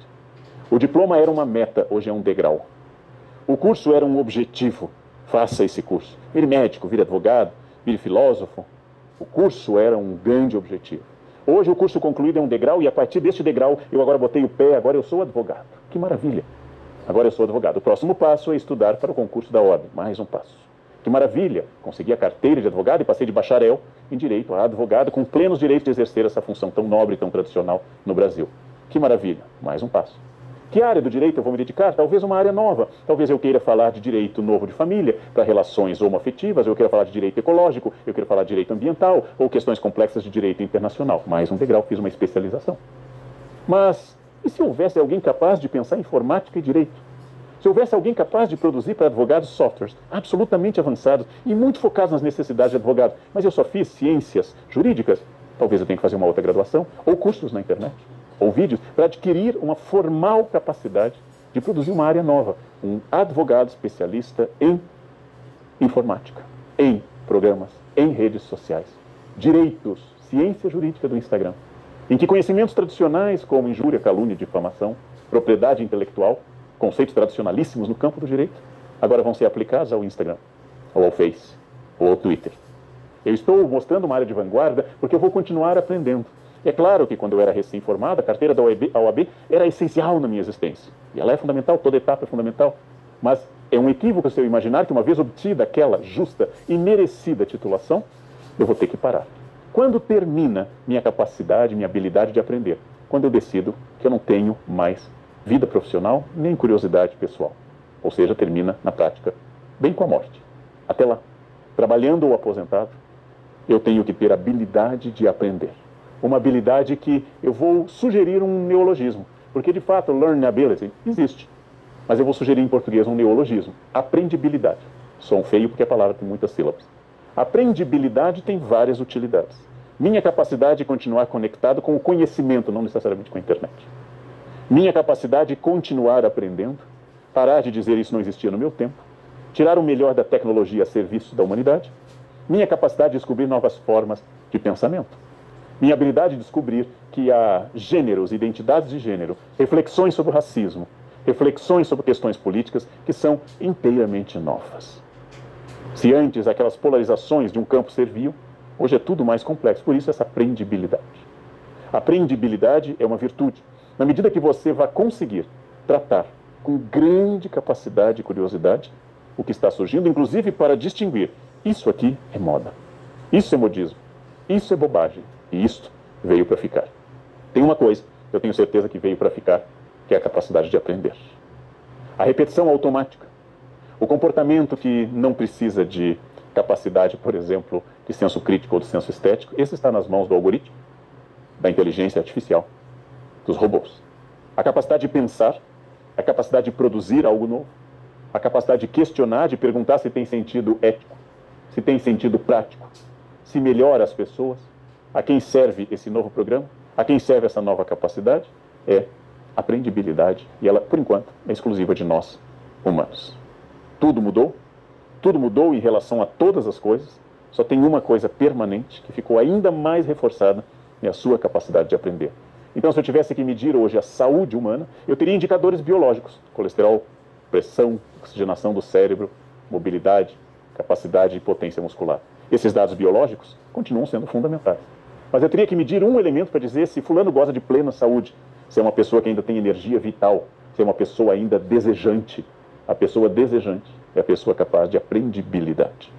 S6: O diploma era uma meta, hoje é um degrau. O curso era um objetivo. Faça esse curso. Vire médico, vire advogado, vire filósofo. O curso era um grande objetivo. Hoje o curso concluído é um degrau e a partir deste degrau eu agora botei o pé, agora eu sou advogado. Que maravilha! Agora eu sou advogado. O próximo passo é estudar para o concurso da ordem. Mais um passo. Que maravilha! Consegui a carteira de advogado e passei de bacharel em direito a advogado com plenos direitos de exercer essa função tão nobre e tão tradicional no Brasil. Que maravilha! Mais um passo. Que área do direito eu vou me dedicar? Talvez uma área nova. Talvez eu queira falar de direito novo de família, para relações homoafetivas, eu queira falar de direito ecológico, eu queira falar de direito ambiental, ou questões complexas de direito internacional. Mais um degrau, fiz uma especialização. Mas e se houvesse alguém capaz de pensar em informática e direito? Se houvesse alguém capaz de produzir para advogados softwares absolutamente avançados e muito focados nas necessidades de advogados, mas eu só fiz ciências jurídicas, talvez eu tenha que fazer uma outra graduação ou cursos na internet ou vídeos para adquirir uma formal capacidade de produzir uma área nova, um advogado especialista em informática, em programas, em redes sociais, direitos, ciência jurídica do Instagram, em que conhecimentos tradicionais como injúria, calúnia, difamação, propriedade intelectual, conceitos tradicionalíssimos no campo do direito, agora vão ser aplicados ao Instagram, ou ao Face, ou ao Twitter. Eu estou mostrando uma área de vanguarda porque eu vou continuar aprendendo. É claro que quando eu era recém-formado, a carteira da OAB, OAB era essencial na minha existência. E ela é fundamental, toda etapa é fundamental. Mas é um equívoco se eu imaginar que uma vez obtida aquela justa e merecida titulação, eu vou ter que parar. Quando termina minha capacidade, minha habilidade de aprender? Quando eu decido que eu não tenho mais vida profissional nem curiosidade pessoal. Ou seja, termina na prática, bem com a morte. Até lá, trabalhando ou aposentado, eu tenho que ter habilidade de aprender uma habilidade que eu vou sugerir um neologismo. Porque, de fato, learnability existe. Mas eu vou sugerir em português um neologismo. Aprendibilidade. Som feio porque a palavra tem muitas sílabas. Aprendibilidade tem várias utilidades. Minha capacidade de continuar conectado com o conhecimento, não necessariamente com a internet. Minha capacidade de continuar aprendendo, parar de dizer isso não existia no meu tempo, tirar o melhor da tecnologia a serviço da humanidade, minha capacidade de descobrir novas formas de pensamento, minha habilidade de descobrir que há gêneros, identidades de gênero, reflexões sobre o racismo, reflexões sobre questões políticas que são inteiramente novas. Se antes aquelas polarizações de um campo serviam, hoje é tudo mais complexo, por isso essa aprendibilidade. Aprendibilidade é uma virtude. Na medida que você vai conseguir tratar com grande capacidade e curiosidade o que está surgindo, inclusive para distinguir isso aqui é moda, isso é modismo, isso é bobagem e isto veio para ficar. Tem uma coisa, eu tenho certeza que veio para ficar, que é a capacidade de aprender. A repetição automática. O comportamento que não precisa de capacidade, por exemplo, de senso crítico ou de senso estético, esse está nas mãos do algoritmo, da inteligência artificial, dos robôs. A capacidade de pensar, a capacidade de produzir algo novo, a capacidade de questionar, de perguntar se tem sentido ético, se tem sentido prático, se melhora as pessoas, a quem serve esse novo programa, a quem serve essa nova capacidade, é aprendibilidade e ela, por enquanto, é exclusiva de nós, humanos. Tudo mudou, tudo mudou em relação a todas as coisas, só tem uma coisa permanente que ficou ainda mais reforçada, é a sua capacidade de aprender. Então, se eu tivesse que medir hoje a saúde humana, eu teria indicadores biológicos: colesterol, pressão, oxigenação do cérebro, mobilidade, capacidade e potência muscular. Esses dados biológicos continuam sendo fundamentais. Mas eu teria que medir um elemento para dizer se fulano goza de plena saúde, se é uma pessoa que ainda tem energia vital, se é uma pessoa ainda desejante. A pessoa desejante é a pessoa capaz de aprendibilidade.